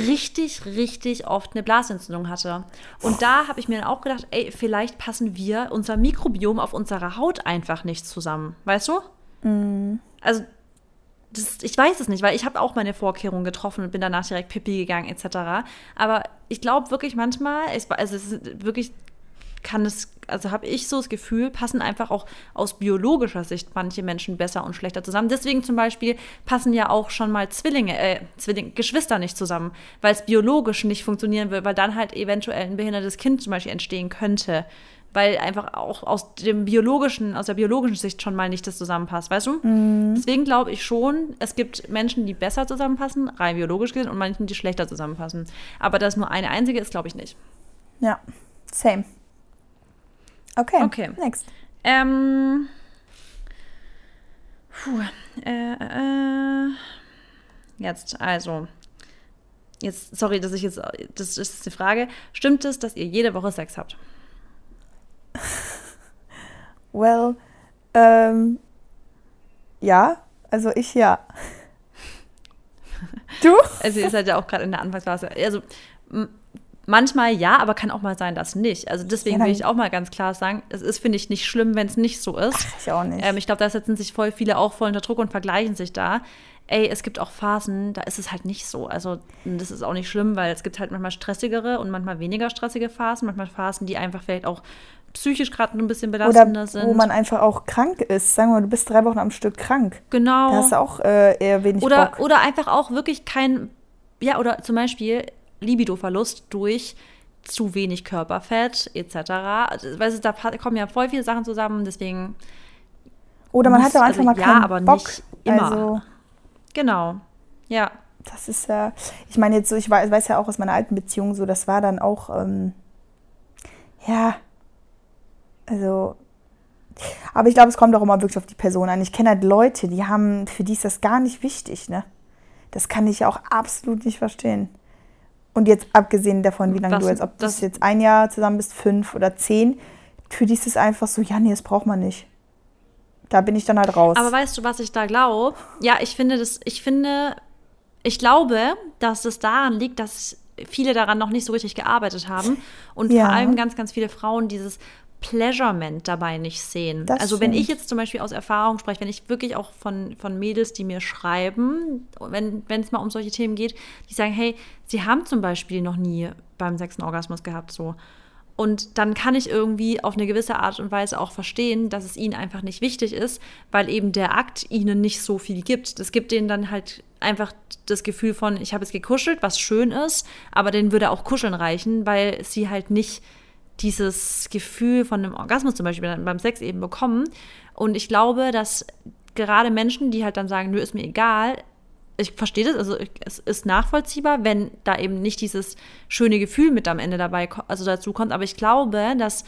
richtig, richtig oft eine Blasentzündung hatte. Und da habe ich mir dann auch gedacht, ey, vielleicht passen wir unser Mikrobiom auf unserer Haut einfach nicht zusammen. Weißt du? Mm. Also das, ich weiß es nicht, weil ich habe auch meine Vorkehrungen getroffen und bin danach direkt pipi gegangen etc. Aber ich glaube wirklich manchmal, also es ist wirklich kann es, also habe ich so das Gefühl, passen einfach auch aus biologischer Sicht manche Menschen besser und schlechter zusammen. Deswegen zum Beispiel passen ja auch schon mal Zwillinge, äh, Zwillinge, Geschwister nicht zusammen, weil es biologisch nicht funktionieren will, weil dann halt eventuell ein behindertes Kind zum Beispiel entstehen könnte weil einfach auch aus dem biologischen, aus der biologischen Sicht schon mal nicht das zusammenpasst, weißt du? Mhm. Deswegen glaube ich schon, es gibt Menschen, die besser zusammenpassen, rein biologisch gesehen, und manchen, die schlechter zusammenpassen. Aber das nur eine einzige ist, glaube ich nicht. Ja, same. Okay, okay. next. Ähm, puh, äh, äh, jetzt, also, jetzt, sorry, dass ich jetzt, das ist die Frage, stimmt es, dass ihr jede Woche Sex habt? well, ähm, ja, also ich ja. Du? Also ihr seid ja auch gerade in der Anfangsphase. Also manchmal ja, aber kann auch mal sein, dass nicht. Also deswegen ja, will ich auch mal ganz klar sagen, es ist, finde ich, nicht schlimm, wenn es nicht so ist. Ach, ich auch nicht. Ähm, ich glaube, da setzen sich voll viele auch voll unter Druck und vergleichen sich da. Ey, es gibt auch Phasen, da ist es halt nicht so. Also das ist auch nicht schlimm, weil es gibt halt manchmal stressigere und manchmal weniger stressige Phasen, manchmal Phasen, die einfach vielleicht auch psychisch gerade ein bisschen belastender Oder sind. wo man einfach auch krank ist. Sagen wir mal, du bist drei Wochen am Stück krank. Genau. Da hast du auch äh, eher wenig oder, Bock. Oder einfach auch wirklich kein, ja, oder zum Beispiel Libido-Verlust durch zu wenig Körperfett etc. Weißt du, da kommen ja voll viele Sachen zusammen, deswegen. Oder man muss, hat auch einfach also, mal keinen ja, aber Bock. nicht immer. Also, genau. Ja. Das ist ja, ich meine jetzt so, ich weiß, weiß ja auch aus meiner alten Beziehung so, das war dann auch, ähm, ja, also, aber ich glaube, es kommt auch immer wirklich auf die Person an. Ich kenne halt Leute, die haben, für die ist das gar nicht wichtig, ne? Das kann ich auch absolut nicht verstehen. Und jetzt abgesehen davon, wie lange du jetzt, ob das jetzt ein Jahr zusammen bist, fünf oder zehn, für die ist es einfach so, ja, nee, das braucht man nicht. Da bin ich dann halt raus. Aber weißt du, was ich da glaube? Ja, ich finde das, ich finde, ich glaube, dass es daran liegt, dass viele daran noch nicht so richtig gearbeitet haben und ja. vor allem ganz, ganz viele Frauen dieses Pleasurement dabei nicht sehen. Das also wenn ich jetzt zum Beispiel aus Erfahrung spreche, wenn ich wirklich auch von, von Mädels, die mir schreiben, wenn es mal um solche Themen geht, die sagen, hey, sie haben zum Beispiel noch nie beim sechsten Orgasmus gehabt, so. Und dann kann ich irgendwie auf eine gewisse Art und Weise auch verstehen, dass es ihnen einfach nicht wichtig ist, weil eben der Akt ihnen nicht so viel gibt. Das gibt denen dann halt einfach das Gefühl von, ich habe es gekuschelt, was schön ist, aber denen würde auch Kuscheln reichen, weil sie halt nicht dieses Gefühl von einem Orgasmus zum Beispiel beim Sex eben bekommen. Und ich glaube, dass gerade Menschen, die halt dann sagen, nö, ist mir egal, ich verstehe das, also es ist nachvollziehbar, wenn da eben nicht dieses schöne Gefühl mit am Ende dabei, also dazu kommt. Aber ich glaube, dass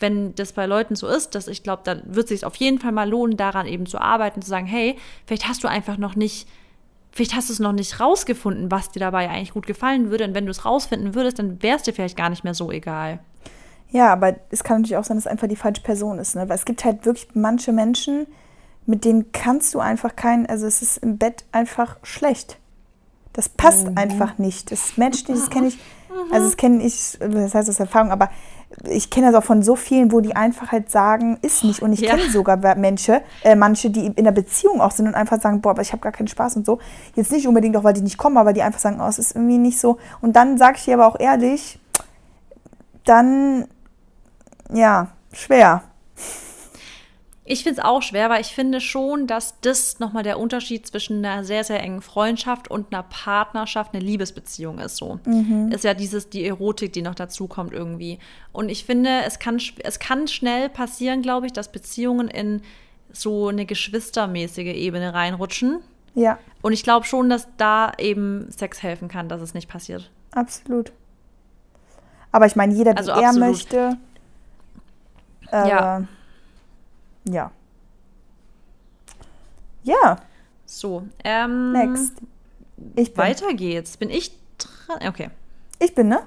wenn das bei Leuten so ist, dass ich glaube, dann wird es sich auf jeden Fall mal lohnen, daran eben zu arbeiten, zu sagen, hey, vielleicht hast du einfach noch nicht, vielleicht hast du es noch nicht rausgefunden, was dir dabei eigentlich gut gefallen würde. Und wenn du es rausfinden würdest, dann wäre es dir vielleicht gar nicht mehr so egal. Ja, aber es kann natürlich auch sein, dass es einfach die falsche Person ist. Ne? Weil es gibt halt wirklich manche Menschen, mit denen kannst du einfach keinen, also es ist im Bett einfach schlecht. Das passt mhm. einfach nicht. Das Match, das kenne ich, also das kenne ich, das heißt aus Erfahrung, aber ich kenne das auch von so vielen, wo die einfach halt sagen, ist nicht. Und ich ja. kenne sogar Menschen, äh, manche, die in der Beziehung auch sind und einfach sagen, boah, aber ich habe gar keinen Spaß und so. Jetzt nicht unbedingt auch, weil die nicht kommen, aber die einfach sagen, oh, es ist irgendwie nicht so. Und dann sage ich dir aber auch ehrlich, dann ja, schwer. Ich finde es auch schwer, weil ich finde schon, dass das nochmal der Unterschied zwischen einer sehr, sehr engen Freundschaft und einer Partnerschaft, eine Liebesbeziehung ist so. Mhm. Ist ja dieses, die Erotik, die noch dazu kommt irgendwie. Und ich finde, es kann, es kann schnell passieren, glaube ich, dass Beziehungen in so eine geschwistermäßige Ebene reinrutschen. Ja. Und ich glaube schon, dass da eben Sex helfen kann, dass es nicht passiert. Absolut. Aber ich meine, jeder, der also er möchte, äh, ja. Ja. Ja. So. Ähm, Next. Ich bin. Weiter geht's. Bin ich dran? Okay. Ich bin, ne?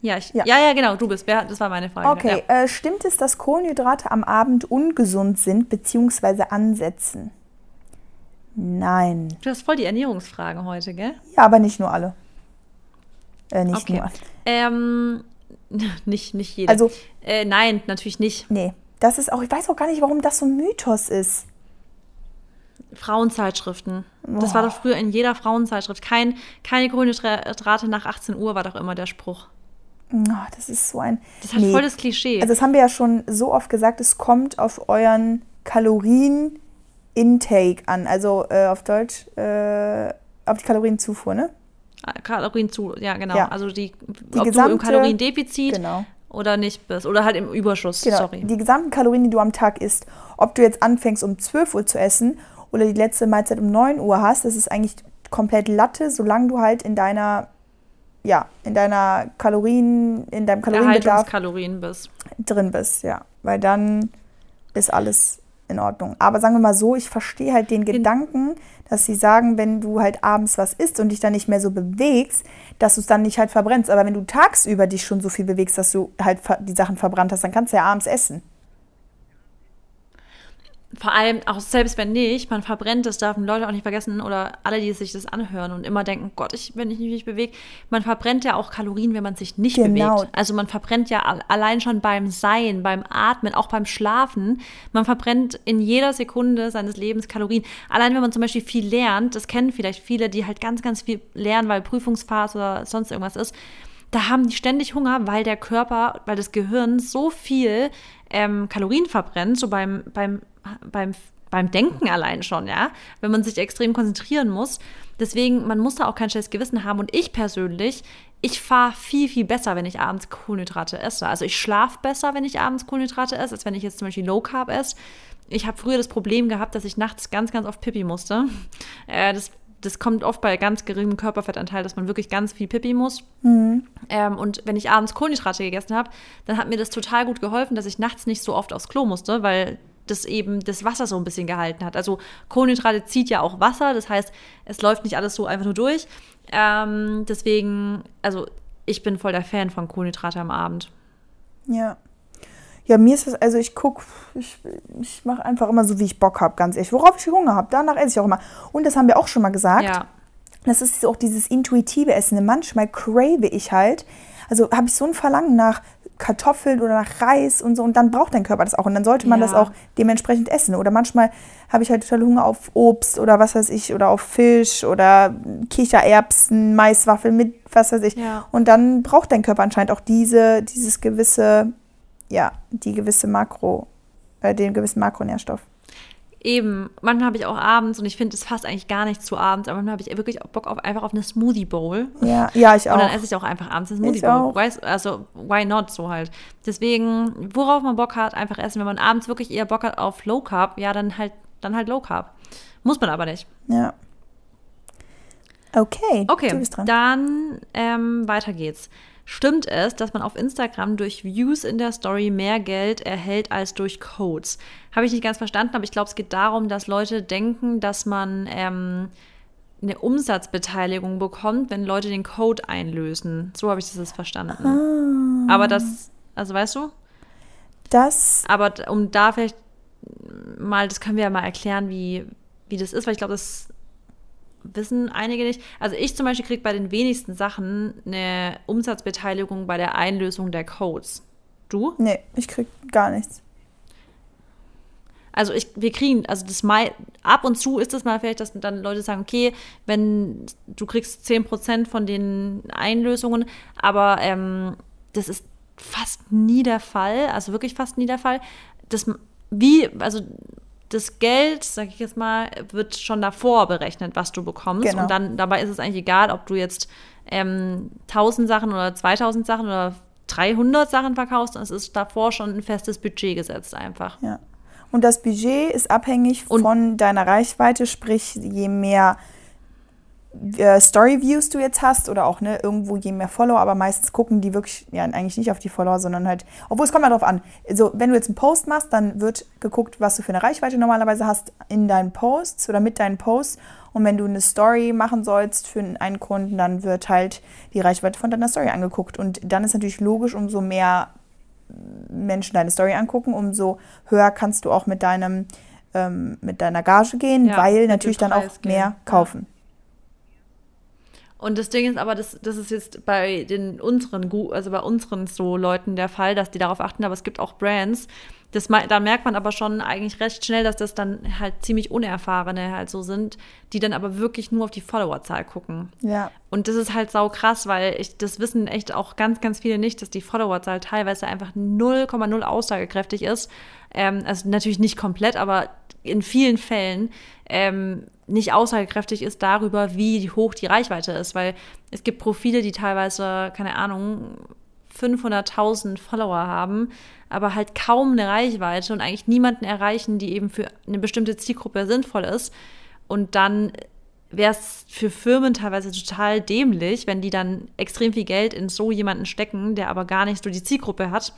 Ja, ich, ja. ja, ja, genau, du bist. Das war meine Frage. Okay, ja. äh, stimmt es, dass Kohlenhydrate am Abend ungesund sind bzw. ansetzen? Nein. Du hast voll die Ernährungsfragen heute, gell? Ja, aber nicht nur alle. Äh, nicht okay. nur. Ähm, nicht, nicht jeder. Also, äh, nein, natürlich nicht. Nee, das ist auch, ich weiß auch gar nicht, warum das so ein Mythos ist. Frauenzeitschriften. Oh. Das war doch früher in jeder Frauenzeitschrift. Kein, keine Kohlenhydrate nach 18 Uhr war doch immer der Spruch. Oh, das ist so ein. Das hat nee. voll das Klischee. Also, das haben wir ja schon so oft gesagt, es kommt auf euren Kalorien-Intake an. Also äh, auf Deutsch, äh, auf die Kalorienzufuhr, ne? Kalorien zu, ja, genau. Ja. Also die, die ob gesamte, du im Kaloriendefizit genau. Oder nicht bist. Oder halt im Überschuss, genau. sorry. Die gesamten Kalorien, die du am Tag isst, ob du jetzt anfängst um 12 Uhr zu essen oder die letzte Mahlzeit um 9 Uhr hast, das ist eigentlich komplett Latte, solange du halt in deiner ja, in deiner Kalorien, in deinem Kalorienbedarf Kalorien bist. drin bist, ja. Weil dann ist alles in Ordnung. Aber sagen wir mal so, ich verstehe halt den Gedanken, dass sie sagen, wenn du halt abends was isst und dich dann nicht mehr so bewegst, dass du es dann nicht halt verbrennst. Aber wenn du tagsüber dich schon so viel bewegst, dass du halt die Sachen verbrannt hast, dann kannst du ja abends essen vor allem auch selbst wenn nicht, man verbrennt, das dürfen Leute auch nicht vergessen oder alle, die sich das anhören und immer denken, Gott, ich, wenn ich mich nicht bewege, man verbrennt ja auch Kalorien, wenn man sich nicht genau. bewegt. Also man verbrennt ja allein schon beim Sein, beim Atmen, auch beim Schlafen. Man verbrennt in jeder Sekunde seines Lebens Kalorien. Allein wenn man zum Beispiel viel lernt, das kennen vielleicht viele, die halt ganz, ganz viel lernen, weil Prüfungsphase oder sonst irgendwas ist da haben die ständig Hunger, weil der Körper, weil das Gehirn so viel ähm, Kalorien verbrennt, so beim, beim beim, beim Denken allein schon, ja, wenn man sich extrem konzentrieren muss. Deswegen, man muss da auch kein schlechtes Gewissen haben. Und ich persönlich, ich fahre viel, viel besser, wenn ich abends Kohlenhydrate esse. Also ich schlafe besser, wenn ich abends Kohlenhydrate esse, als wenn ich jetzt zum Beispiel Low Carb esse. Ich habe früher das Problem gehabt, dass ich nachts ganz, ganz oft Pipi musste. Äh, das das kommt oft bei ganz geringem Körperfettanteil, dass man wirklich ganz viel Pipi muss. Mhm. Ähm, und wenn ich abends Kohlenhydrate gegessen habe, dann hat mir das total gut geholfen, dass ich nachts nicht so oft aufs Klo musste, weil das eben das Wasser so ein bisschen gehalten hat. Also Kohlenhydrate zieht ja auch Wasser, das heißt, es läuft nicht alles so einfach nur durch. Ähm, deswegen, also ich bin voll der Fan von Kohlenhydrate am Abend. Ja. Ja, mir ist das, also ich gucke, ich, ich mache einfach immer so, wie ich Bock habe, ganz ehrlich. Worauf ich Hunger habe, danach esse ich auch immer. Und das haben wir auch schon mal gesagt. Ja. Das ist auch dieses intuitive Essen. Manchmal crave ich halt, also habe ich so ein Verlangen nach Kartoffeln oder nach Reis und so und dann braucht dein Körper das auch und dann sollte man ja. das auch dementsprechend essen. Oder manchmal habe ich halt total Hunger auf Obst oder was weiß ich oder auf Fisch oder Kichererbsen, Maiswaffeln mit was weiß ich. Ja. Und dann braucht dein Körper anscheinend auch diese, dieses gewisse, ja, die gewisse Makro, äh, den gewissen Makronährstoff. Eben, manchmal habe ich auch abends und ich finde, es passt eigentlich gar nicht zu abends, aber manchmal habe ich wirklich Bock auf einfach auf eine Smoothie Bowl. Ja, ja, ich auch. Und dann esse ich auch einfach abends eine Smoothie ich Bowl. Weiß, also, why not so halt. Deswegen, worauf man Bock hat, einfach essen. Wenn man abends wirklich eher Bock hat auf Low Carb, ja, dann halt dann halt Low Carb. Muss man aber nicht. Ja. Okay, Okay, du bist dran. dann ähm, weiter geht's. Stimmt es, dass man auf Instagram durch Views in der Story mehr Geld erhält als durch Codes? Habe ich nicht ganz verstanden, aber ich glaube, es geht darum, dass Leute denken, dass man ähm, eine Umsatzbeteiligung bekommt, wenn Leute den Code einlösen. So habe ich das jetzt verstanden. Ah. Aber das, also weißt du? Das, Aber um da vielleicht mal, das können wir ja mal erklären, wie, wie das ist, weil ich glaube, das wissen einige nicht. Also ich zum Beispiel kriege bei den wenigsten Sachen eine Umsatzbeteiligung bei der Einlösung der Codes. Du? nee, ich krieg gar nichts. Also ich, wir kriegen, also das mal, ab und zu ist es mal vielleicht, dass dann Leute sagen, okay, wenn du kriegst 10% von den Einlösungen, aber ähm, das ist fast nie der Fall, also wirklich fast nie der Fall. Das, wie, also das Geld, sag ich jetzt mal, wird schon davor berechnet, was du bekommst. Genau. Und dann dabei ist es eigentlich egal, ob du jetzt ähm, 1000 Sachen oder 2000 Sachen oder 300 Sachen verkaufst. Es ist davor schon ein festes Budget gesetzt einfach. Ja. Und das Budget ist abhängig Und- von deiner Reichweite, sprich, je mehr äh, Story-Views du jetzt hast oder auch ne, irgendwo je mehr Follower, aber meistens gucken die wirklich, ja, eigentlich nicht auf die Follower, sondern halt, obwohl es kommt mal drauf an. Also, wenn du jetzt einen Post machst, dann wird geguckt, was du für eine Reichweite normalerweise hast in deinen Posts oder mit deinen Posts. Und wenn du eine Story machen sollst für einen Kunden, dann wird halt die Reichweite von deiner Story angeguckt. Und dann ist natürlich logisch, umso mehr Menschen deine Story angucken, umso höher kannst du auch mit deinem ähm, mit deiner Gage gehen, Ja, weil natürlich dann auch gehen. mehr Ja. kaufen. Und das Ding ist aber, das, das ist jetzt bei den unseren, also bei unseren so Leuten der Fall, dass die darauf achten, aber es gibt auch Brands. Das, da merkt man aber schon eigentlich recht schnell, dass das dann halt ziemlich Unerfahrene halt so sind, die dann aber wirklich nur auf die Followerzahl gucken. Ja, Und das ist halt sau krass, weil ich, das wissen echt auch ganz, ganz viele nicht, dass die Followerzahl teilweise einfach 0,0 aussagekräftig ist. Ähm, also natürlich nicht komplett, aber in vielen Fällen ähm, nicht aussagekräftig ist darüber, wie hoch die Reichweite ist, weil es gibt Profile, die teilweise, keine Ahnung, 500.000 Follower haben, aber halt kaum eine Reichweite und eigentlich niemanden erreichen, die eben für eine bestimmte Zielgruppe sinnvoll ist. Und dann wäre es für Firmen teilweise total dämlich, wenn die dann extrem viel Geld in so jemanden stecken, der aber gar nicht so die Zielgruppe hat.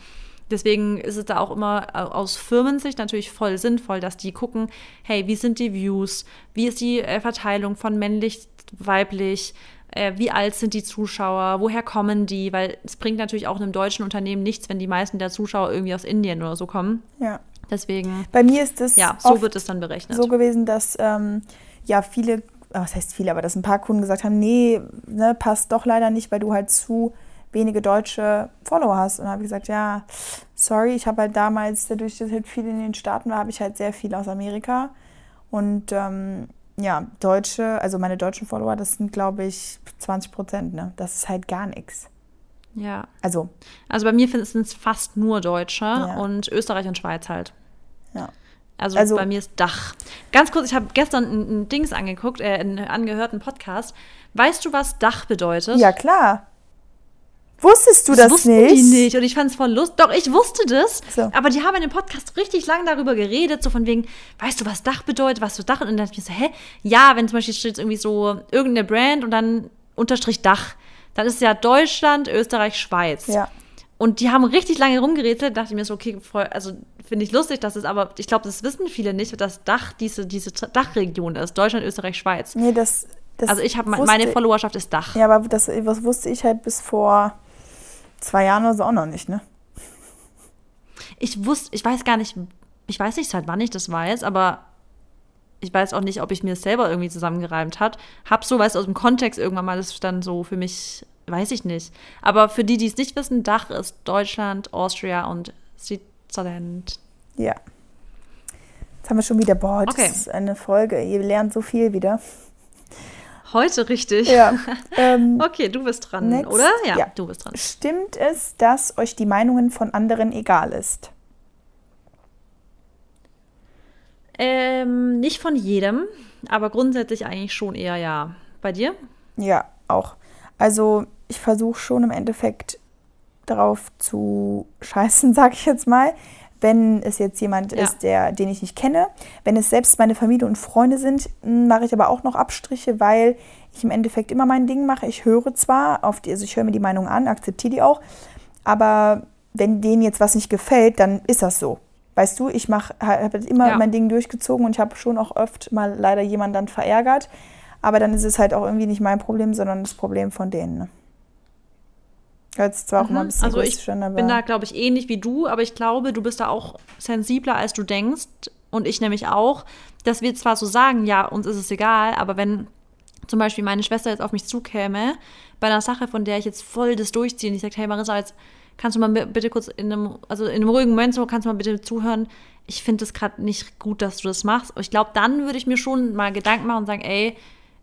Deswegen ist es da auch immer äh, aus Firmensicht natürlich voll sinnvoll, dass die gucken, hey, wie sind die Views, wie ist die äh, Verteilung von männlich, weiblich, äh, wie alt sind die Zuschauer, woher kommen die, weil es bringt natürlich auch einem deutschen Unternehmen nichts, wenn die meisten der Zuschauer irgendwie aus Indien oder so kommen. ja. Deswegen, Bei mir ist es ja, so wird es dann berechnet. so gewesen, dass ähm, ja viele, ah, was heißt viele, aber dass ein paar Kunden gesagt haben, nee, ne, passt doch leider nicht, weil du halt zu wenige deutsche Follower hast. Und dann habe ich gesagt, ja, sorry, ich habe halt damals, dadurch, dass halt viel in den Staaten war, habe ich halt sehr viel aus Amerika. Und ähm, ja, Deutsche, also meine deutschen Follower, das sind, glaube ich, 20 Prozent, ne? Das ist halt gar nichts. ja. Also, Also bei mir sind es fast nur Deutsche Ja. und Österreich und Schweiz halt. ja. Also, Also- bei mir ist Dach. Ganz kurz, ich habe gestern ein, ein Dings angeguckt, äh, einen angehörten Podcast. Weißt du, was Dach bedeutet? Ja, klar. Wusstest du das, wussten nicht? die nicht und ich fand es voll lustig. Doch, ich wusste das, So. aber die haben in dem Podcast richtig lang darüber geredet, so von wegen, weißt du, was Dach bedeutet, was für Dach? Und dann dachte ich mir so, hä? Ja, wenn zum Beispiel steht irgendwie so irgendeine Brand und dann Unterstrich Dach, dann ist es ja Deutschland, Österreich, Schweiz. Ja. Und die haben richtig lange rumgerätselt, dachte ich mir so, okay, voll, also finde ich lustig, dass es aber, ich glaube, das wissen viele nicht, dass Dach diese, diese Dachregion ist, Deutschland, Österreich, Schweiz. Nee, das. das Also ich habe, meine Followerschaft ist Dach. Ja, aber das was wusste ich halt bis vor zwei Jahren oder so auch noch nicht, ne? Ich wusste, ich weiß gar nicht, ich weiß nicht seit wann ich das weiß, aber ich weiß auch nicht, ob ich mir es selber irgendwie zusammengereimt hat. Hab so, weißt du, aus dem Kontext irgendwann mal das dann so für mich, weiß ich nicht. Aber für die, die es nicht wissen, Dach ist Deutschland, Austria und Switzerland. Ja. Jetzt haben wir schon wieder, boah, das Okay. ist eine Folge. Ihr lernt so viel wieder. Heute richtig. Ja. ähm, Okay, du bist dran, Next. oder? Ja, Ja. du bist dran. Stimmt es, dass euch die Meinungen von anderen egal ist? Ähm, nicht von jedem, aber grundsätzlich eigentlich schon eher ja. Bei dir? Ja, auch. Also ich versuche schon im Endeffekt darauf zu scheißen, sag ich jetzt mal, wenn es jetzt jemand Ja. ist, der, den ich nicht kenne. Wenn es selbst meine Familie und Freunde sind, m, mache ich aber auch noch Abstriche, weil ich im Endeffekt immer mein Ding mache. Ich höre zwar auf die, also ich höre mir die Meinung an, akzeptiere die auch, aber wenn denen jetzt was nicht gefällt, dann ist das so. Weißt du, ich mache habe immer Ja. mein Ding durchgezogen und ich habe schon auch oft mal leider jemanden dann verärgert. Aber dann ist es halt auch irgendwie nicht mein Problem, sondern das Problem von denen. Hört sich zwar auch immer ein bisschen Also ich an, aber bin da, glaube ich, ähnlich wie du, aber ich glaube, du bist da auch sensibler, als du denkst. Und ich nämlich auch, dass wir zwar so sagen, ja, uns ist es egal, aber wenn zum Beispiel meine Schwester jetzt auf mich zukäme, bei einer Sache, von der ich jetzt voll das durchziehe, und ich sage, hey Marissa, jetzt kannst du mal bi- bitte kurz in einem, also in einem ruhigen Moment so, kannst du mal bitte zuhören. Ich finde es gerade nicht gut, dass du das machst. Aber ich glaube, dann würde ich mir schon mal Gedanken machen und sagen, ey,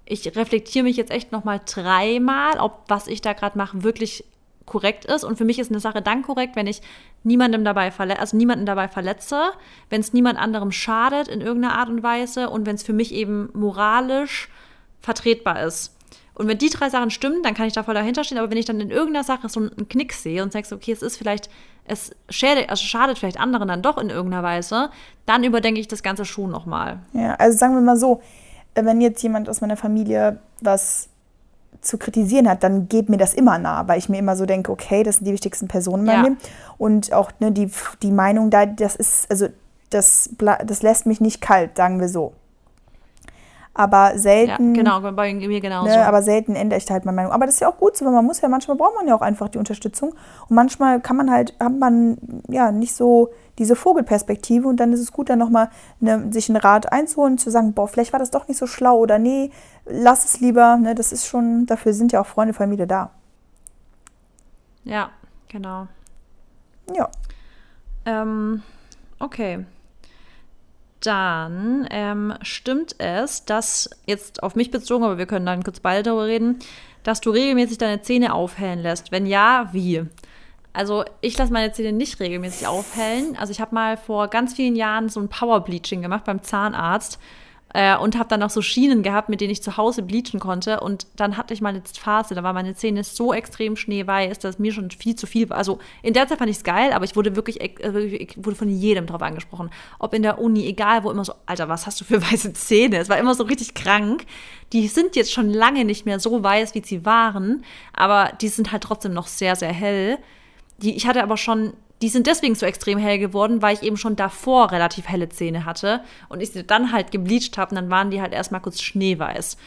ich reflektiere mich jetzt echt noch mal dreimal, ob was ich da gerade mache wirklich korrekt ist. Und für mich ist eine Sache dann korrekt, wenn ich niemandem dabei verle also niemanden dabei verletze, wenn es niemand anderem schadet in irgendeiner Art und Weise und wenn es für mich eben moralisch vertretbar ist. Und wenn die drei Sachen stimmen, dann kann ich da voll dahinter stehen. Aber wenn ich dann in irgendeiner Sache so einen Knick sehe und sagst, okay, es ist vielleicht, es schädigt, also schadet vielleicht anderen dann doch in irgendeiner Weise, dann überdenke ich das Ganze schon nochmal. Ja, also sagen wir mal so, wenn jetzt jemand aus meiner Familie was zu kritisieren hat, dann geht mir das immer nah, weil ich mir immer so denke, okay, das sind die wichtigsten Personen in meinem Ja. Leben. Und auch ne, die, die Meinung da, das ist, also das, das lässt mich nicht kalt, sagen wir so. Aber Ja, selten, genau, bei mir genauso. ne, aber selten ändere ich halt meine Meinung. Aber das ist ja auch gut so, weil man muss ja, manchmal braucht man ja auch einfach die Unterstützung. Und manchmal kann man halt, hat man ja nicht so diese Vogelperspektive und dann ist es gut, dann nochmal ne, sich einen Rat einzuholen, zu sagen, boah, vielleicht war das doch nicht so schlau oder nee, lass es lieber. Ne, das ist schon, dafür sind ja auch Freunde, Familie da. ja, genau. Ja. Ähm, okay. Dann ähm, stimmt es, dass jetzt auf mich bezogen, aber wir können dann kurz beide darüber reden, dass du regelmäßig deine Zähne aufhellen lässt. Wenn ja, wie? Also ich lasse meine Zähne nicht regelmäßig aufhellen. Also ich habe mal vor ganz vielen Jahren so ein Power-Bleaching gemacht beim Zahnarzt äh, und habe dann noch so Schienen gehabt, mit denen ich zu Hause bleachen konnte. Und dann hatte ich mal eine Phase, da waren meine Zähne so extrem schneeweiß, dass mir schon viel zu viel war. Also in der Zeit fand ich es geil, aber ich wurde wirklich, äh, wirklich- ich wurde von jedem drauf angesprochen. Ob in der Uni, egal wo, immer so, Alter, was hast du für weiße Zähne? Es war immer so richtig krank. Die sind jetzt schon lange nicht mehr so weiß, wie sie waren, aber die sind halt trotzdem noch sehr, sehr hell. Die, ich hatte aber schon, die sind deswegen so extrem hell geworden, weil ich eben schon davor relativ helle Zähne hatte und ich sie dann halt gebleicht habe und dann waren die halt erstmal kurz schneeweiß.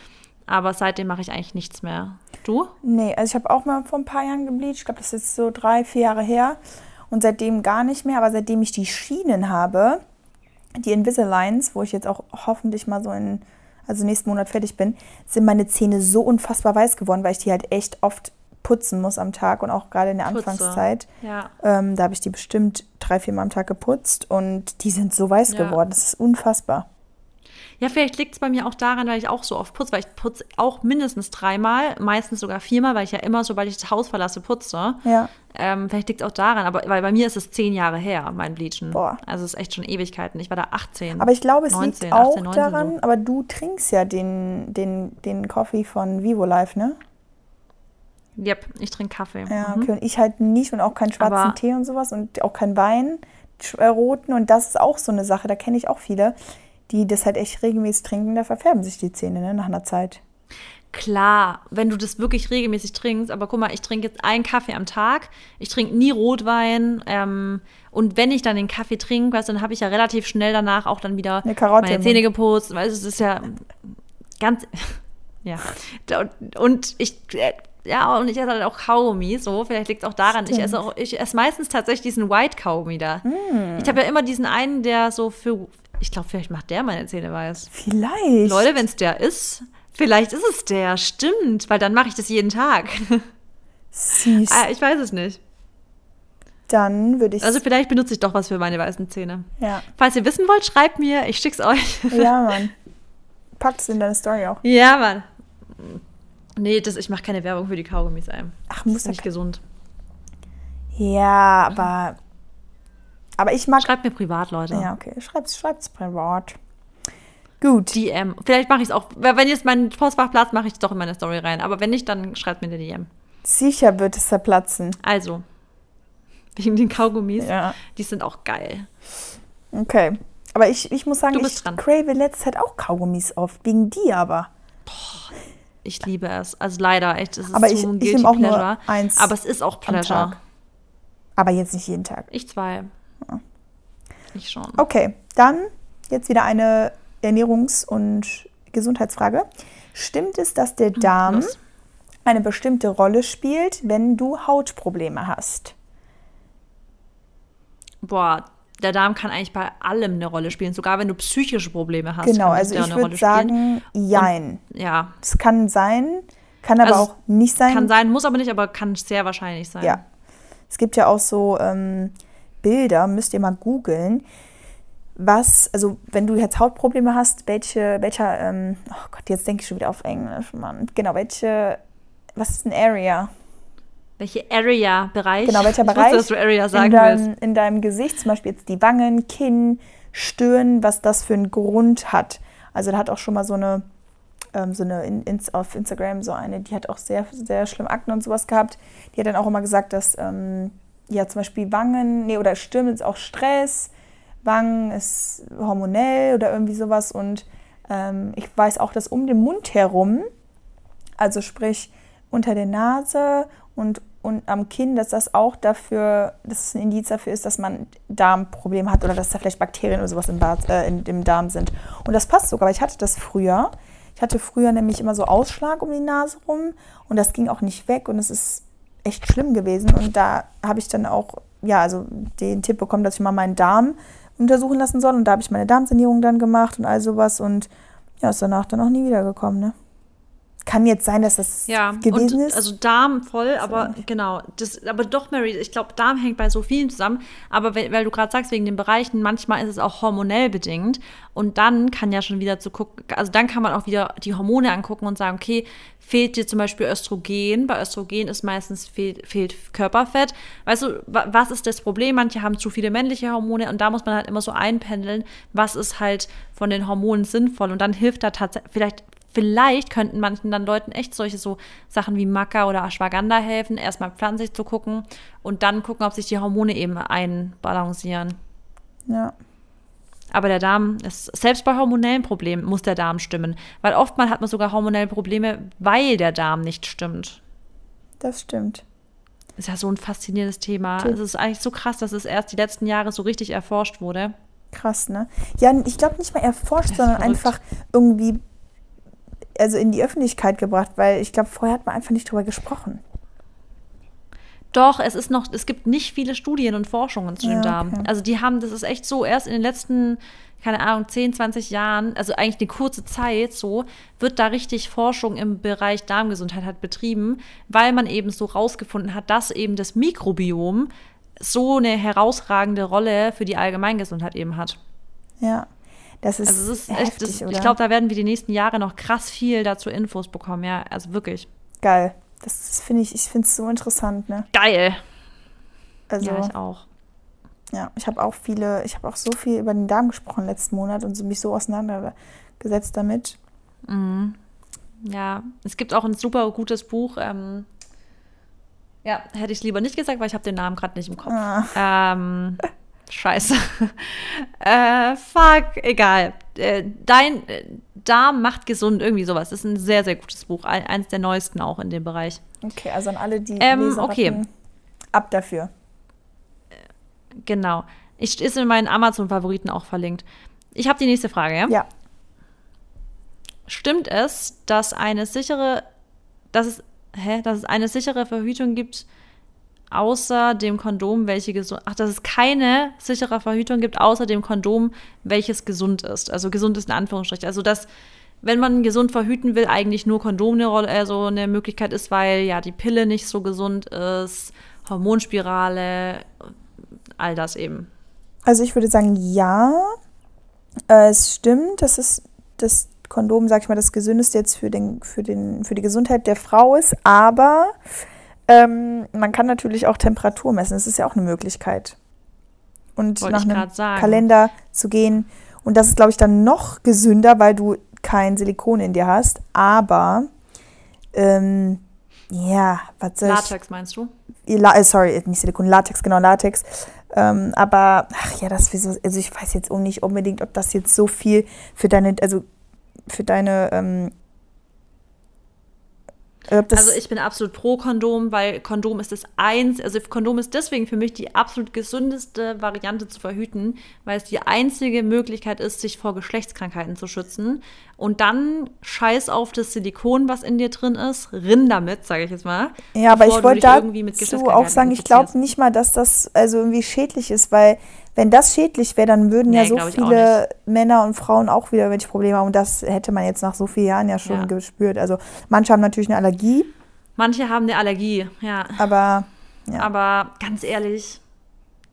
Aber seitdem mache ich eigentlich nichts mehr. Du? Nee, also ich habe auch mal vor ein paar Jahren gebleached. Ich glaube, das ist jetzt so drei, vier Jahre her. Und seitdem gar nicht mehr. Aber seitdem ich die Schienen habe, die Invisaligns, wo ich jetzt auch hoffentlich mal so in, also nächsten Monat fertig bin, sind meine Zähne so unfassbar weiß geworden, weil ich die halt echt oft putzen muss am Tag und auch gerade in der Putze. Anfangszeit. Ja. Ähm, da habe ich die bestimmt drei, vier Mal am Tag geputzt und die sind so weiß Ja. geworden. Das ist unfassbar. Ja, vielleicht liegt es bei mir auch daran, weil ich auch so oft putze, weil ich putze auch mindestens dreimal, meistens sogar viermal, weil ich ja immer, sobald ich das Haus verlasse, putze. Ja. Ähm, vielleicht liegt es auch daran, aber weil bei mir ist es zehn Jahre her, mein Bleachen. Boah. Also es ist echt schon Ewigkeiten. Ich war da 18. Aber ich glaube, es 19, liegt auch 18, 19 daran, so. aber du trinkst ja den, den, den Coffee von Vivo Life, ne? Yep, ich trinke Kaffee. Ja, Mhm. okay. Und ich halt nicht und auch keinen schwarzen Aber- Tee und sowas und auch keinen Wein, äh, roten. Und das ist auch so eine Sache, da kenne ich auch viele, die das halt echt regelmäßig trinken, da verfärben sich die Zähne, ne, nach einer Zeit. Klar, wenn du das wirklich regelmäßig trinkst, aber guck mal, ich trinke jetzt einen Kaffee am Tag, ich trinke nie Rotwein ähm, und wenn ich dann den Kaffee trinke, weißt, du, dann habe ich ja relativ schnell danach auch dann wieder meine Zähne geputzt, weil es ist ja ganz, ja. Und ich, äh, ja, und ich esse halt auch Kaugummi, so, vielleicht liegt es auch daran, ich Stimmt. esse, auch, ich esse meistens tatsächlich diesen White Kaugummi da. Mm. Ich habe ja immer diesen einen, der so für, ich glaube, vielleicht macht der meine Zähne weiß. Vielleicht. Leute, wenn es der ist, vielleicht ist es der, stimmt, weil dann mache ich das jeden Tag. Süß. Ah, ich weiß es nicht. Dann würde ich. Also vielleicht benutze ich doch was für meine weißen Zähne. ja. Falls ihr wissen wollt, schreibt mir, ich schick's euch. ja, Mann. Pack es in deine Story auch. ja, Mann. Nee, das, ich mache keine Werbung für die Kaugummis ein. Ach, Das muss ist ja. nicht gesund. Ja, aber. Aber ich mag. Schreibt mir privat, Leute. Ja, okay. Schreib's, schreib's privat. Gut. DM. Vielleicht mache ich es auch. Wenn jetzt mein Postfach platzt, mache ich es doch in meine Story rein. Aber wenn nicht, dann schreibt mir eine DM. Sicher wird es zerplatzen. Also. wegen den Kaugummis. Ja. Die sind auch geil. Okay. Aber ich, ich muss sagen, Du bist ich dran. crave letzte Zeit auch Kaugummis oft. Wegen dir aber. Ich liebe es. Also leider, echt, es ist Aber so ich- ein ich Guilty auch nur Pleasure. eins Aber es ist auch Pleasure. Aber jetzt nicht jeden Tag. Ich zwei. Ich schon. Okay, dann jetzt wieder eine Ernährungs- und Gesundheitsfrage. Stimmt es, dass der Darm los. eine bestimmte Rolle spielt, wenn du Hautprobleme hast? Boah, der Darm kann eigentlich bei allem eine Rolle spielen. Sogar wenn du psychische Probleme hast. Genau, also ich würde Rolle spielen. sagen, jein. Ja, Es kann sein, kann aber Also auch nicht sein. kann sein, muss aber nicht, aber kann sehr wahrscheinlich sein. Ja. Es gibt ja auch so ähm, Bilder, müsst ihr mal googeln, was, also wenn du jetzt Hautprobleme hast, welche, welcher, ähm, oh Gott, jetzt denke ich schon wieder auf Englisch, Mann. Genau, welche, was ist ein Area? Welche Area, Bereich? Genau, welcher ich Bereich Wusste, dass du Area in, sagen willst. deinem, in deinem Gesicht, zum Beispiel jetzt die Wangen, Kinn, Stirn, was das für einen Grund hat. Also da hat auch schon mal so eine, ähm, so eine in, ins, auf Instagram so eine, die hat auch sehr, sehr schlimm Akten und sowas gehabt. Die hat dann auch immer gesagt, dass ähm, ja zum Beispiel Wangen, nee, oder Stirn ist auch Stress, Wangen ist hormonell oder irgendwie sowas. Und ähm, ich weiß auch, dass um den Mund herum, also sprich unter der Nase und, und am Kinn, dass das auch dafür, dass es ein Indiz dafür ist, dass man Darmprobleme hat oder dass da vielleicht Bakterien oder sowas im, Bad, äh, in, im Darm sind. Und das passt sogar, weil ich hatte das früher. Ich hatte früher nämlich immer so Ausschlag um die Nase rum und das ging auch nicht weg und es ist echt schlimm gewesen. Und da habe ich dann auch, ja, also den Tipp bekommen, dass ich mal meinen Darm untersuchen lassen soll. Und da habe ich meine Darmsanierung dann gemacht und all sowas. Und ja, ist danach dann auch nie wiedergekommen, ne? Kann jetzt sein, dass das Ja, gewesen und, ist. also Darm voll, aber genau. Das, aber doch, Mary, ich glaube, Darm hängt bei so vielen zusammen. Aber weil, weil du gerade sagst, wegen den Bereichen, manchmal ist es auch hormonell bedingt. Und dann kann ja schon wieder zu gucken, also dann kann man auch wieder die Hormone angucken und sagen, okay, fehlt dir zum Beispiel Östrogen? Bei Östrogen ist meistens fehlt, fehlt Körperfett. Weißt du, wa- was ist das Problem? Manche haben zu viele männliche Hormone und da muss man halt immer so einpendeln, was ist halt von den Hormonen sinnvoll. Und dann hilft da tatsächlich, vielleicht Vielleicht könnten manchen dann Leuten echt solche so Sachen wie Maca oder Ashwagandha helfen, erstmal pflanzlich zu gucken und dann gucken, ob sich die Hormone eben einbalancieren. ja. Aber der Darm ist, selbst bei hormonellen Problemen muss der Darm stimmen. Weil oftmals hat man sogar hormonelle Probleme, weil der Darm nicht stimmt. Das stimmt. Ist ja so ein faszinierendes Thema. Es ist eigentlich so krass, dass es erst die letzten Jahre so richtig erforscht wurde. Krass, ne? Ja, ich glaube nicht mal erforscht, sondern verrückt. einfach irgendwie also in die Öffentlichkeit gebracht, weil ich glaube, vorher hat man einfach nicht drüber gesprochen. Doch, es ist noch, es gibt nicht viele Studien und Forschungen zu dem Ja, Darm. okay. Also die haben, das ist echt so, erst in den letzten, keine Ahnung, 10, 20 Jahren, also eigentlich eine kurze Zeit so, wird da richtig Forschung im Bereich Darmgesundheit halt betrieben, weil man eben so rausgefunden hat, dass eben das Mikrobiom so eine herausragende Rolle für die Allgemeingesundheit eben hat. Ja. Das ist, Also ist heftig, echt, das, oder? ich glaube, da werden wir die nächsten Jahre noch krass viel dazu Infos bekommen, ja, also wirklich. geil. Das, finde ich, ich finde es so interessant, ne? Geil. Also Ja, ich auch. Ja, ich habe auch viele, ich habe auch so viel über den Darm gesprochen letzten Monat und mich so auseinandergesetzt damit. Ja, es gibt auch ein super gutes Buch. Ähm, ja, hätte ich es lieber nicht gesagt, weil ich habe den Namen gerade nicht im Kopf. Ah. Ähm, scheiße. äh, fuck, egal. Äh, dein äh, Darm macht gesund, irgendwie sowas. Das ist ein sehr, sehr gutes Buch. Ein, eins der neuesten auch in dem Bereich. Okay, also an alle, die Ähm, Leseratten, okay. ab dafür. Genau. Ich, ist in meinen Amazon-Favoriten auch verlinkt. Ich habe die nächste Frage, ja? Ja, Stimmt es, dass eine sichere, dass es, hä, dass es eine sichere Verhütung gibt, außer dem Kondom, welche gesund, ach, dass es keine sichere Verhütung gibt, außer dem Kondom, welches gesund ist. Also gesund ist in Anführungsstrichen. Also dass, wenn man gesund verhüten will, eigentlich nur Kondom eine Rolle, also eine Möglichkeit ist, weil ja die Pille nicht so gesund ist, Hormonspirale, all das eben. also ich würde sagen, ja. Äh, es stimmt, dass es das Kondom, sag ich mal, das gesündeste jetzt für, den, für, den, für die Gesundheit der Frau ist, aber ähm, man kann natürlich auch Temperatur messen. Das ist ja auch eine Möglichkeit. Und Wollte nach einem sagen. Kalender zu gehen. Und das ist, glaube ich, dann noch gesünder, weil du kein Silikon in dir hast. Aber ähm, ja, was soll ich, Latex meinst du? La äh, sorry, nicht Silikon, Latex, genau, Latex. Ähm, aber, ach ja, das so, also ich weiß jetzt auch nicht unbedingt, ob das jetzt so viel für deine, also für deine ähm, also ich bin absolut pro Kondom, weil Kondom ist das eins, also Kondom ist deswegen für mich die absolut gesündeste Variante zu verhüten, weil es die einzige Möglichkeit ist, sich vor Geschlechtskrankheiten zu schützen. Und dann scheiß auf das Silikon, was in dir drin ist, rinn damit, sage ich jetzt mal. Ja, aber ich wollte dazu auch sagen, ich glaube nicht mal, dass das also irgendwie schädlich ist, weil wenn das schädlich wäre, dann würden nee, ja so viele Männer und Frauen auch wieder welche Probleme haben. Und das hätte man jetzt nach so vielen Jahren ja schon ja. gespürt. Also manche haben natürlich eine Allergie. Manche haben eine Allergie, ja. Aber, ja. Aber ganz ehrlich,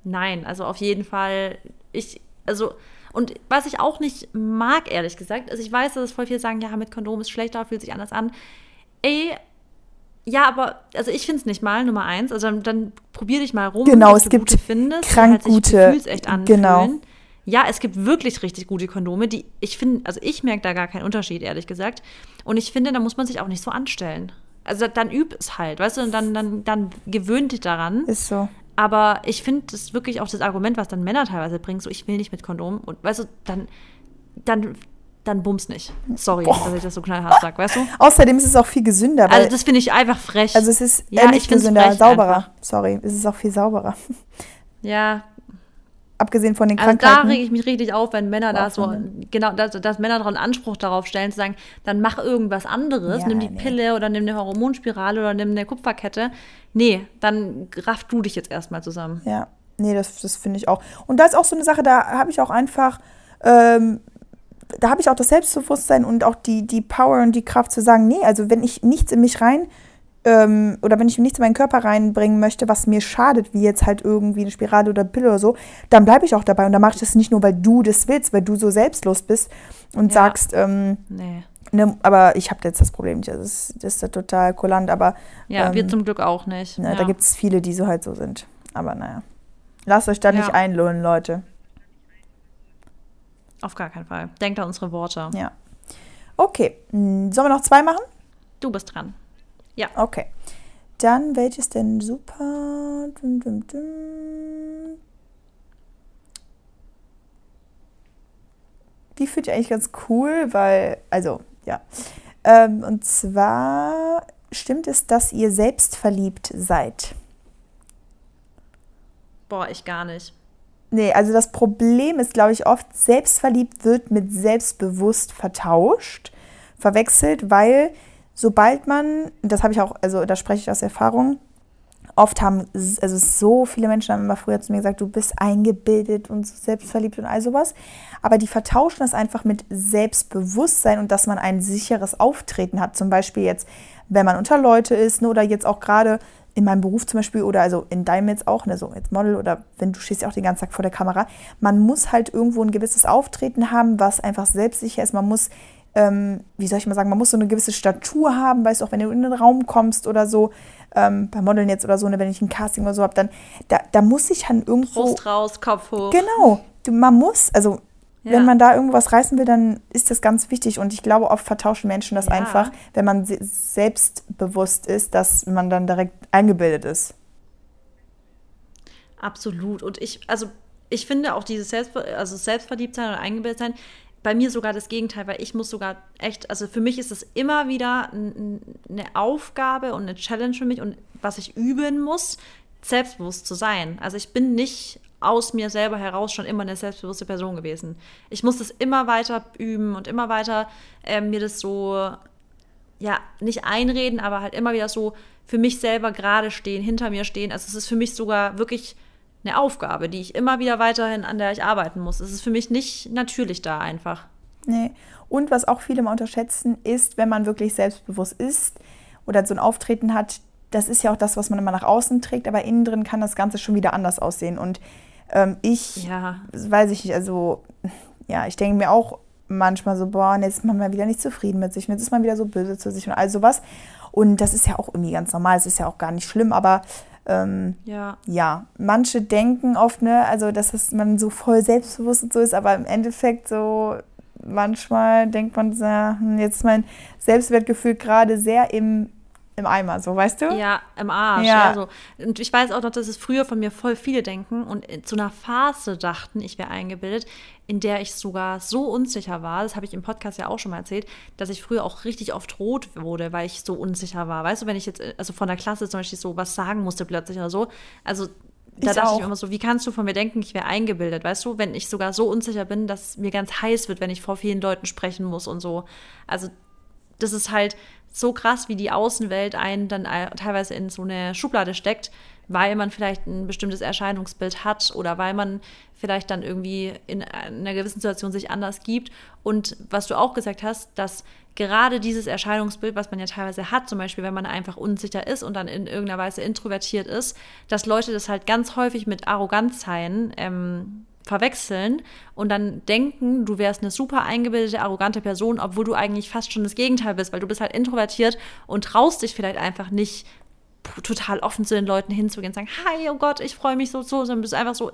nein. Also auf jeden Fall, ich, also, und was ich auch nicht mag, ehrlich gesagt, also ich weiß, dass es voll viele sagen, ja, mit Kondom ist schlechter, fühlt sich anders an. Ey, ja, aber also ich finde es nicht mal Nummer eins. Also dann, dann probier dich mal rum, genau, es gibt gute findest, krank halt gute, echt Genau. Ja, es gibt wirklich richtig gute Kondome, die ich finde, also ich merke da gar keinen Unterschied, ehrlich gesagt. Und ich finde, da muss man sich auch nicht so anstellen. Also dann üb es halt, weißt du, und dann, dann, dann gewöhnt dich daran. Ist so. Aber ich finde das ist wirklich auch das Argument, was dann Männer teilweise bringen, so ich will nicht mit Kondom. Und weißt du, dann, dann dann bums nicht. Sorry, Boah. dass ich das so knallhart sage, weißt du? Außerdem ist es auch viel gesünder. also das finde ich einfach frech. Also es ist ja, nicht gesünder, sauberer. Einfach. Sorry, es ist auch viel sauberer. Ja. Abgesehen von den Krankheiten. Also da rege ich mich richtig auf, wenn Männer da so, genau, dass, dass Männer daran Anspruch darauf stellen, zu sagen, dann mach irgendwas anderes, ja, nimm die nee. Pille oder nimm eine Hormonspirale oder nimm eine Kupferkette. Nee, dann raff du dich jetzt erstmal zusammen. Ja, nee, das, das finde ich auch. Und da ist auch so eine Sache, da habe ich auch einfach ähm, da habe ich auch das Selbstbewusstsein und auch die, die Power und die Kraft zu sagen, nee, also wenn ich nichts in mich rein ähm, oder wenn ich nichts in meinen Körper reinbringen möchte, was mir schadet, wie jetzt halt irgendwie eine Spirale oder Pille oder so, dann bleibe ich auch dabei. Und dann mache ich das nicht nur, weil du das willst, weil du so selbstlos bist und ja. sagst, ähm, nee. Ne, aber ich habe jetzt das Problem nicht. Also das, das ist ja total kulant, aber. Ja, ähm, wir zum Glück auch nicht. Na, ja. Da gibt es viele, die so halt so sind. Aber naja. Lasst euch da ja. nicht einlullen, Leute. Auf gar keinen Fall. Denkt an unsere Worte. Ja. Okay. Hm, sollen wir noch zwei machen? Du bist dran. Ja. Okay. Dann welches denn super? Dum, dum, dum. Die finde ich eigentlich ganz cool, weil, also, ja. Ähm, und zwar stimmt es, dass ihr selbst verliebt seid? Boah, ich gar nicht. Nee, also das Problem ist, glaube ich, oft selbstverliebt wird mit selbstbewusst vertauscht, verwechselt, weil sobald man, das habe ich auch, also da spreche ich aus Erfahrung, oft haben, also so viele Menschen haben immer früher zu mir gesagt, du bist eingebildet und selbstverliebt und all sowas. Aber die vertauschen das einfach mit Selbstbewusstsein und dass man ein sicheres Auftreten hat. Zum Beispiel jetzt, wenn man unter Leute ist ne, oder jetzt auch gerade in meinem Beruf zum Beispiel oder also in deinem jetzt auch, ne, so als Model oder wenn du stehst ja auch den ganzen Tag vor der Kamera, man muss halt irgendwo ein gewisses Auftreten haben, was einfach selbstsicher ist. Man muss, ähm, wie soll ich mal sagen, man muss so eine gewisse Statur haben, weißt du, auch wenn du in den Raum kommst oder so, ähm, bei Modeln jetzt oder so, ne, wenn ich ein Casting oder so habe, dann da, da muss ich dann irgendwo. Brust raus, Kopf hoch. Genau. Man muss, also ja. Wenn man da irgendwas reißen will, dann ist das ganz wichtig. Und ich glaube, oft vertauschen Menschen das ja. einfach, wenn man selbstbewusst ist, dass man dann direkt eingebildet ist. Absolut. Und ich, also ich finde auch dieses Selbst, also Selbstverliebtsein oder Eingebildetsein, bei mir sogar das Gegenteil, weil ich muss sogar echt, also für mich ist es immer wieder eine Aufgabe und eine Challenge für mich und was ich üben muss, selbstbewusst zu sein. Also ich bin nicht aus mir selber heraus schon immer eine selbstbewusste Person gewesen. Ich muss das immer weiter üben und immer weiter äh, mir das so, ja, nicht einreden, aber halt immer wieder so für mich selber gerade stehen, hinter mir stehen. Also es ist für mich sogar wirklich eine Aufgabe, die ich immer wieder weiterhin, an der ich arbeiten muss. Es ist für mich nicht natürlich da einfach. Nee. Und was auch viele mal unterschätzen, ist, wenn man wirklich selbstbewusst ist oder so ein Auftreten hat, das ist ja auch das, was man immer nach außen trägt, aber innen drin kann das Ganze schon wieder anders aussehen. Und ähm, ich, ja. weiß ich nicht, also ja, ich denke mir auch manchmal so, boah, jetzt ist man mal wieder nicht zufrieden mit sich, jetzt ist man wieder so böse zu sich und all sowas. Und das ist ja auch irgendwie ganz normal, es ist ja auch gar nicht schlimm, aber ähm, ja. ja, manche denken oft, ne, also dass es, man so voll selbstbewusst und so ist, aber im Endeffekt so manchmal denkt man, ja, hm, jetzt ist mein Selbstwertgefühl gerade sehr im im Eimer, so weißt du? Ja, im Arsch. Ja. Ja. so. Und ich weiß auch noch, dass es früher von mir voll viele denken und zu einer Phase dachten, ich wäre eingebildet, in der ich sogar so unsicher war, das habe ich im Podcast ja auch schon mal erzählt, dass ich früher auch richtig oft rot wurde, weil ich so unsicher war. Weißt du, wenn ich jetzt, also von der Klasse zum Beispiel so was sagen musste plötzlich oder so, also da Ich dachte auch. ich immer so, wie kannst du von mir denken, ich wäre eingebildet, weißt du, wenn ich sogar so unsicher bin, dass mir ganz heiß wird, wenn ich vor vielen Leuten sprechen muss und so. Also das ist halt so krass, wie die Außenwelt einen dann äh, teilweise in so eine Schublade steckt, weil man vielleicht ein bestimmtes Erscheinungsbild hat oder weil man vielleicht dann irgendwie in einer gewissen Situation sich anders gibt. Und was du auch gesagt hast, dass gerade dieses Erscheinungsbild, was man ja teilweise hat, zum Beispiel wenn man einfach unsicher ist und dann in irgendeiner Weise introvertiert ist, dass Leute das halt ganz häufig mit Arroganzsein ähm, verwechseln und dann denken, du wärst eine super eingebildete, arrogante Person, obwohl du eigentlich fast schon das Gegenteil bist, weil du bist halt introvertiert und traust dich vielleicht einfach nicht total offen zu den Leuten hinzugehen und sagen, hi, oh Gott, ich freue mich so, so, sondern bist einfach so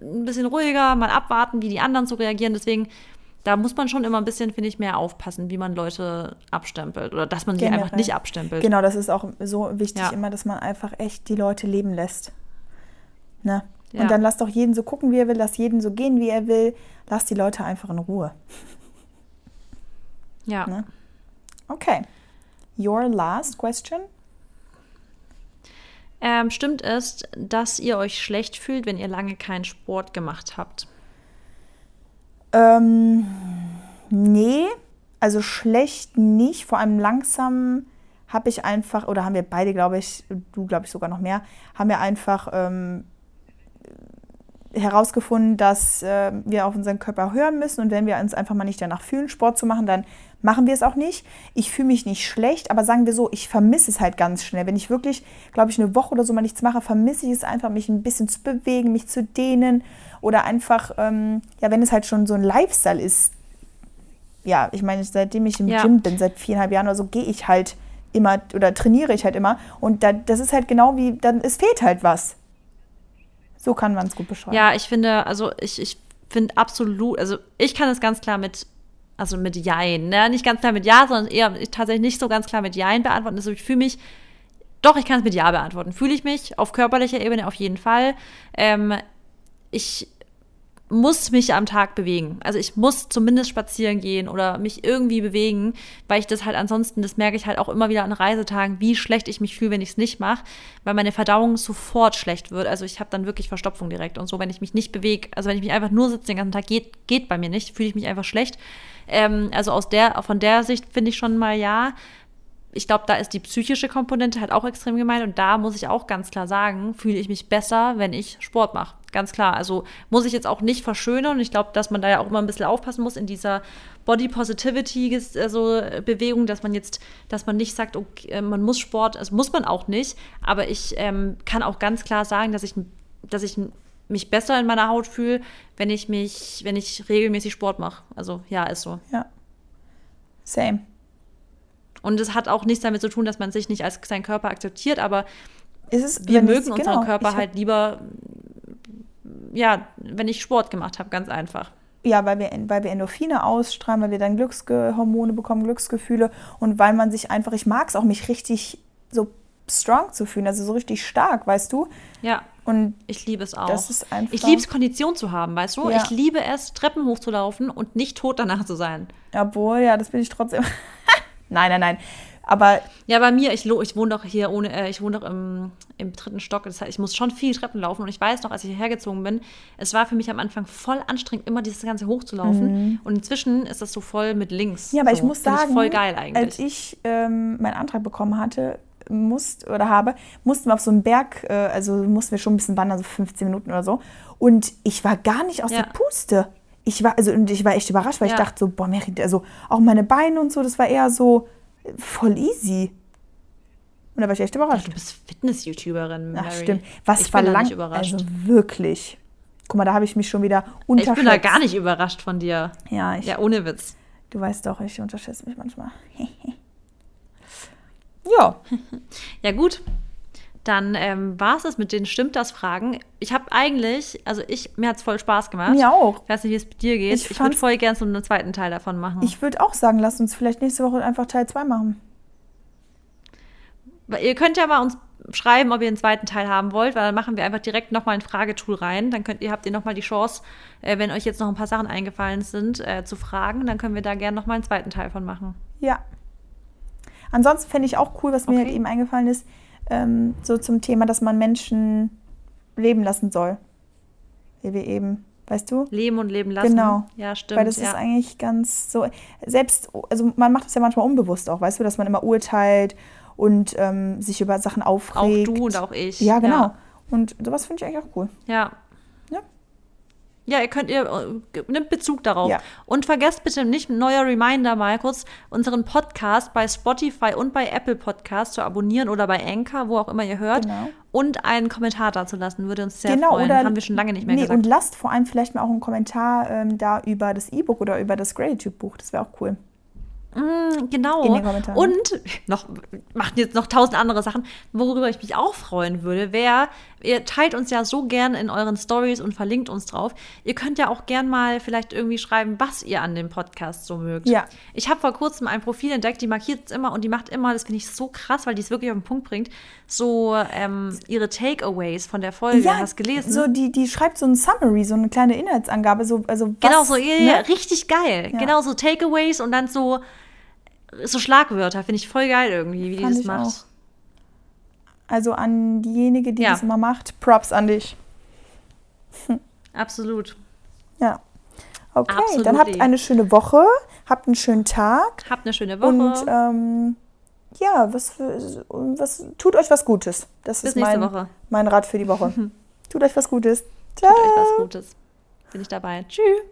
ein bisschen ruhiger, mal abwarten, wie die anderen so reagieren. Deswegen, da muss man schon immer ein bisschen, finde ich, mehr aufpassen, wie man Leute abstempelt oder dass man sie einfach nicht abstempelt. Genau, das ist auch so wichtig Ja. immer, dass man einfach echt die Leute leben lässt. Ne? Ja. Und dann lass doch jeden so gucken, wie er will, lass jeden so gehen, wie er will. Lass die Leute einfach in Ruhe. Ja. Ne? Okay. Your last question? Ähm, stimmt es, dass ihr euch schlecht fühlt, wenn ihr lange keinen Sport gemacht habt? Ähm, nee, also schlecht nicht. Vor allem langsam habe ich einfach, oder haben wir beide, glaube ich, du glaube ich sogar noch mehr, haben wir einfach ähm, herausgefunden, dass äh, wir auf unseren Körper hören müssen und wenn wir uns einfach mal nicht danach fühlen, Sport zu machen, dann machen wir es auch nicht. Ich fühle mich nicht schlecht, aber sagen wir so, ich vermisse es halt ganz schnell. Wenn ich wirklich, glaube ich, eine Woche oder so mal nichts mache, vermisse ich es einfach, mich ein bisschen zu bewegen, mich zu dehnen oder einfach, ähm, ja, wenn es halt schon so ein Lifestyle ist. Ja, ich meine, seitdem ich im Ja. Gym bin, seit viereinhalb Jahren oder so, gehe ich halt immer oder trainiere ich halt immer und da, das ist halt genau wie, dann es fehlt halt was. So kann man es gut beschreiben. Ja, ich finde, also ich, ich finde absolut, also ich kann es ganz klar mit, also mit Jein, ne? Nicht ganz klar mit Ja, sondern eher tatsächlich nicht so ganz klar mit Jein beantworten. Also ich fühle mich, doch, ich kann es mit Ja beantworten. Fühle ich mich auf körperlicher Ebene auf jeden Fall. Ähm, ich muss mich am Tag bewegen. Also ich muss zumindest spazieren gehen oder mich irgendwie bewegen, weil ich das halt ansonsten, das merke ich halt auch immer wieder an Reisetagen, wie schlecht ich mich fühle, wenn ich es nicht mache, weil meine Verdauung sofort schlecht wird. Also ich habe dann wirklich Verstopfung direkt und so, wenn ich mich nicht bewege, also wenn ich mich einfach nur sitze den ganzen Tag, geht, geht bei mir nicht, fühle ich mich einfach schlecht. Ähm, also aus der, von der Sicht finde ich schon mal ja, ich glaube, da ist die psychische Komponente halt auch extrem gemeint und da muss ich auch ganz klar sagen, fühle ich mich besser, wenn ich Sport mache. Ganz klar. Also muss ich jetzt auch nicht verschönern und ich glaube, dass man da ja auch immer ein bisschen aufpassen muss in dieser Body Positivity also Bewegung, dass man jetzt, dass man nicht sagt, okay, man muss Sport, also muss man auch nicht, aber ich ähm, kann auch ganz klar sagen, dass ich, dass ich mich besser in meiner Haut fühle, wenn ich mich, wenn ich regelmäßig Sport mache. Also ja, ist so. Ja. Same. Und es hat auch nichts damit zu tun, dass man sich nicht als seinen Körper akzeptiert, aber es, wir mögen unseren genau, Körper hab- halt lieber, ja, wenn ich Sport gemacht habe, ganz einfach. Ja, weil wir, weil wir Endorphine ausstrahlen, weil wir dann Glückshormone bekommen, Glücksgefühle und weil man sich einfach, ich mag es auch, mich richtig so strong zu fühlen, also so richtig stark, weißt du? Ja, Und ich liebe es auch. Das ist einfach- ich liebe es, Kondition zu haben, weißt du? Ja. Ich liebe es, Treppen hochzulaufen und nicht tot danach zu sein. obwohl, ja, das bin ich trotzdem. nein, nein, nein. Aber Ja, bei mir, ich, ich wohne doch hier ohne, äh, ich wohne doch im, im dritten Stock. Das heißt, ich muss schon viel Treppen laufen. Und ich weiß noch, als ich hierher gezogen bin, es war für mich am Anfang voll anstrengend, immer dieses Ganze hochzulaufen. Und inzwischen ist das so voll mit links. Mhm. Ja, aber so. ich muss Find sagen, voll geil eigentlich. als ich ähm, meinen Antrag bekommen hatte, musst oder habe, mussten wir auf so einen Berg, äh, also mussten wir schon ein bisschen wandern, so 15 Minuten oder so. Und ich war gar nicht aus Ja. der Puste. Ich war, also und ich war echt überrascht, weil Ja. ich dachte so, boah, Mary, also auch meine Beine und so, das war eher so äh, voll easy. Und da war ich echt überrascht. du bist Fitness-YouTuberin, Mary. Ach, stimmt. Was ich verlangt, nicht überrascht. also wirklich. Guck mal, da habe ich mich schon wieder ich unterschätzt. bin da gar nicht überrascht von dir. Ja, ich, Ja, ohne Witz. du weißt doch, ich unterschätze mich manchmal. ja. Ja, gut. Dann ähm, war es das mit den Stimmt das Fragen. Ich habe eigentlich, also ich, mir hat es voll Spaß gemacht. Mir auch. Ich weiß nicht, wie es mit dir geht. Ich Ich, würde voll gern so einen zweiten Teil davon machen. Ich würde auch sagen, lass uns vielleicht nächste Woche einfach Teil 2 machen. Ihr könnt ja mal uns schreiben, ob ihr einen zweiten Teil haben wollt, weil dann machen wir einfach direkt nochmal ein Fragetool rein. Dann könnt ihr, habt ihr nochmal die Chance, äh, wenn euch jetzt noch ein paar Sachen eingefallen sind, äh, zu fragen. Dann können wir da gerne nochmal einen zweiten Teil von machen. Ja. Ansonsten fände ich auch cool, was mir Okay. halt eben eingefallen ist, ähm, so zum Thema, dass man Menschen leben lassen soll. Wie wir eben, weißt du? Leben und leben lassen. Genau. Ja, stimmt. Weil das ja. ist eigentlich ganz so, selbst, also man macht das ja manchmal unbewusst auch, weißt du, dass man immer urteilt und ähm, sich über Sachen auch aufregt. du und auch ich. Ja, genau. Ja. Und sowas finde ich eigentlich auch cool. Ja. Ja, ihr könnt, ihr äh, nimmt Bezug darauf. Ja. Und vergesst bitte nicht, ein neuer Reminder mal kurz, unseren Podcast bei Spotify und bei Apple Podcast zu abonnieren oder bei Anchor, wo auch immer ihr hört. Genau. Und einen Kommentar dazulassen, würde uns sehr genau, freuen. oder Haben wir schon lange nicht mehr nee, gesagt. Und lasst vor allem vielleicht mal auch einen Kommentar ähm, da über das E-Book oder über das Gratitude-Buch. Das wäre auch cool. Mm, genau. in den Kommentaren. Und noch macht jetzt noch tausend andere Sachen, worüber ich mich auch freuen würde, wäre, ihr teilt uns ja so gern in euren Stories und verlinkt uns drauf. Ihr könnt ja auch gern mal vielleicht irgendwie schreiben, was ihr an dem Podcast so mögt. Ja. Ich habe vor kurzem ein Profil entdeckt, die markiert es immer und die macht immer, das finde ich so krass, weil die es wirklich auf den Punkt bringt, so ähm, ihre Takeaways von der Folge. Hast du gelesen? So, die, die schreibt so ein Summary, so eine kleine Inhaltsangabe. So, also Genau, was, so, ja, ja, ne? richtig geil. Ja. Genau, so Takeaways und dann so, so Schlagwörter. Finde ich voll geil irgendwie, wie die Fand das ich macht. auch. Also an diejenige, die Ja. das immer macht, Props an dich. Absolut. Ja. Okay, dann Absolutely. habt eine schöne Woche, habt einen schönen Tag Habt eine schöne Woche. und ähm, ja, was, für, was tut euch was Gutes. Das Bis ist nächste mein, Woche. mein Rat für die Woche. tut euch was Gutes. Ciao. Tut euch was Gutes. Bin ich dabei. Tschüss.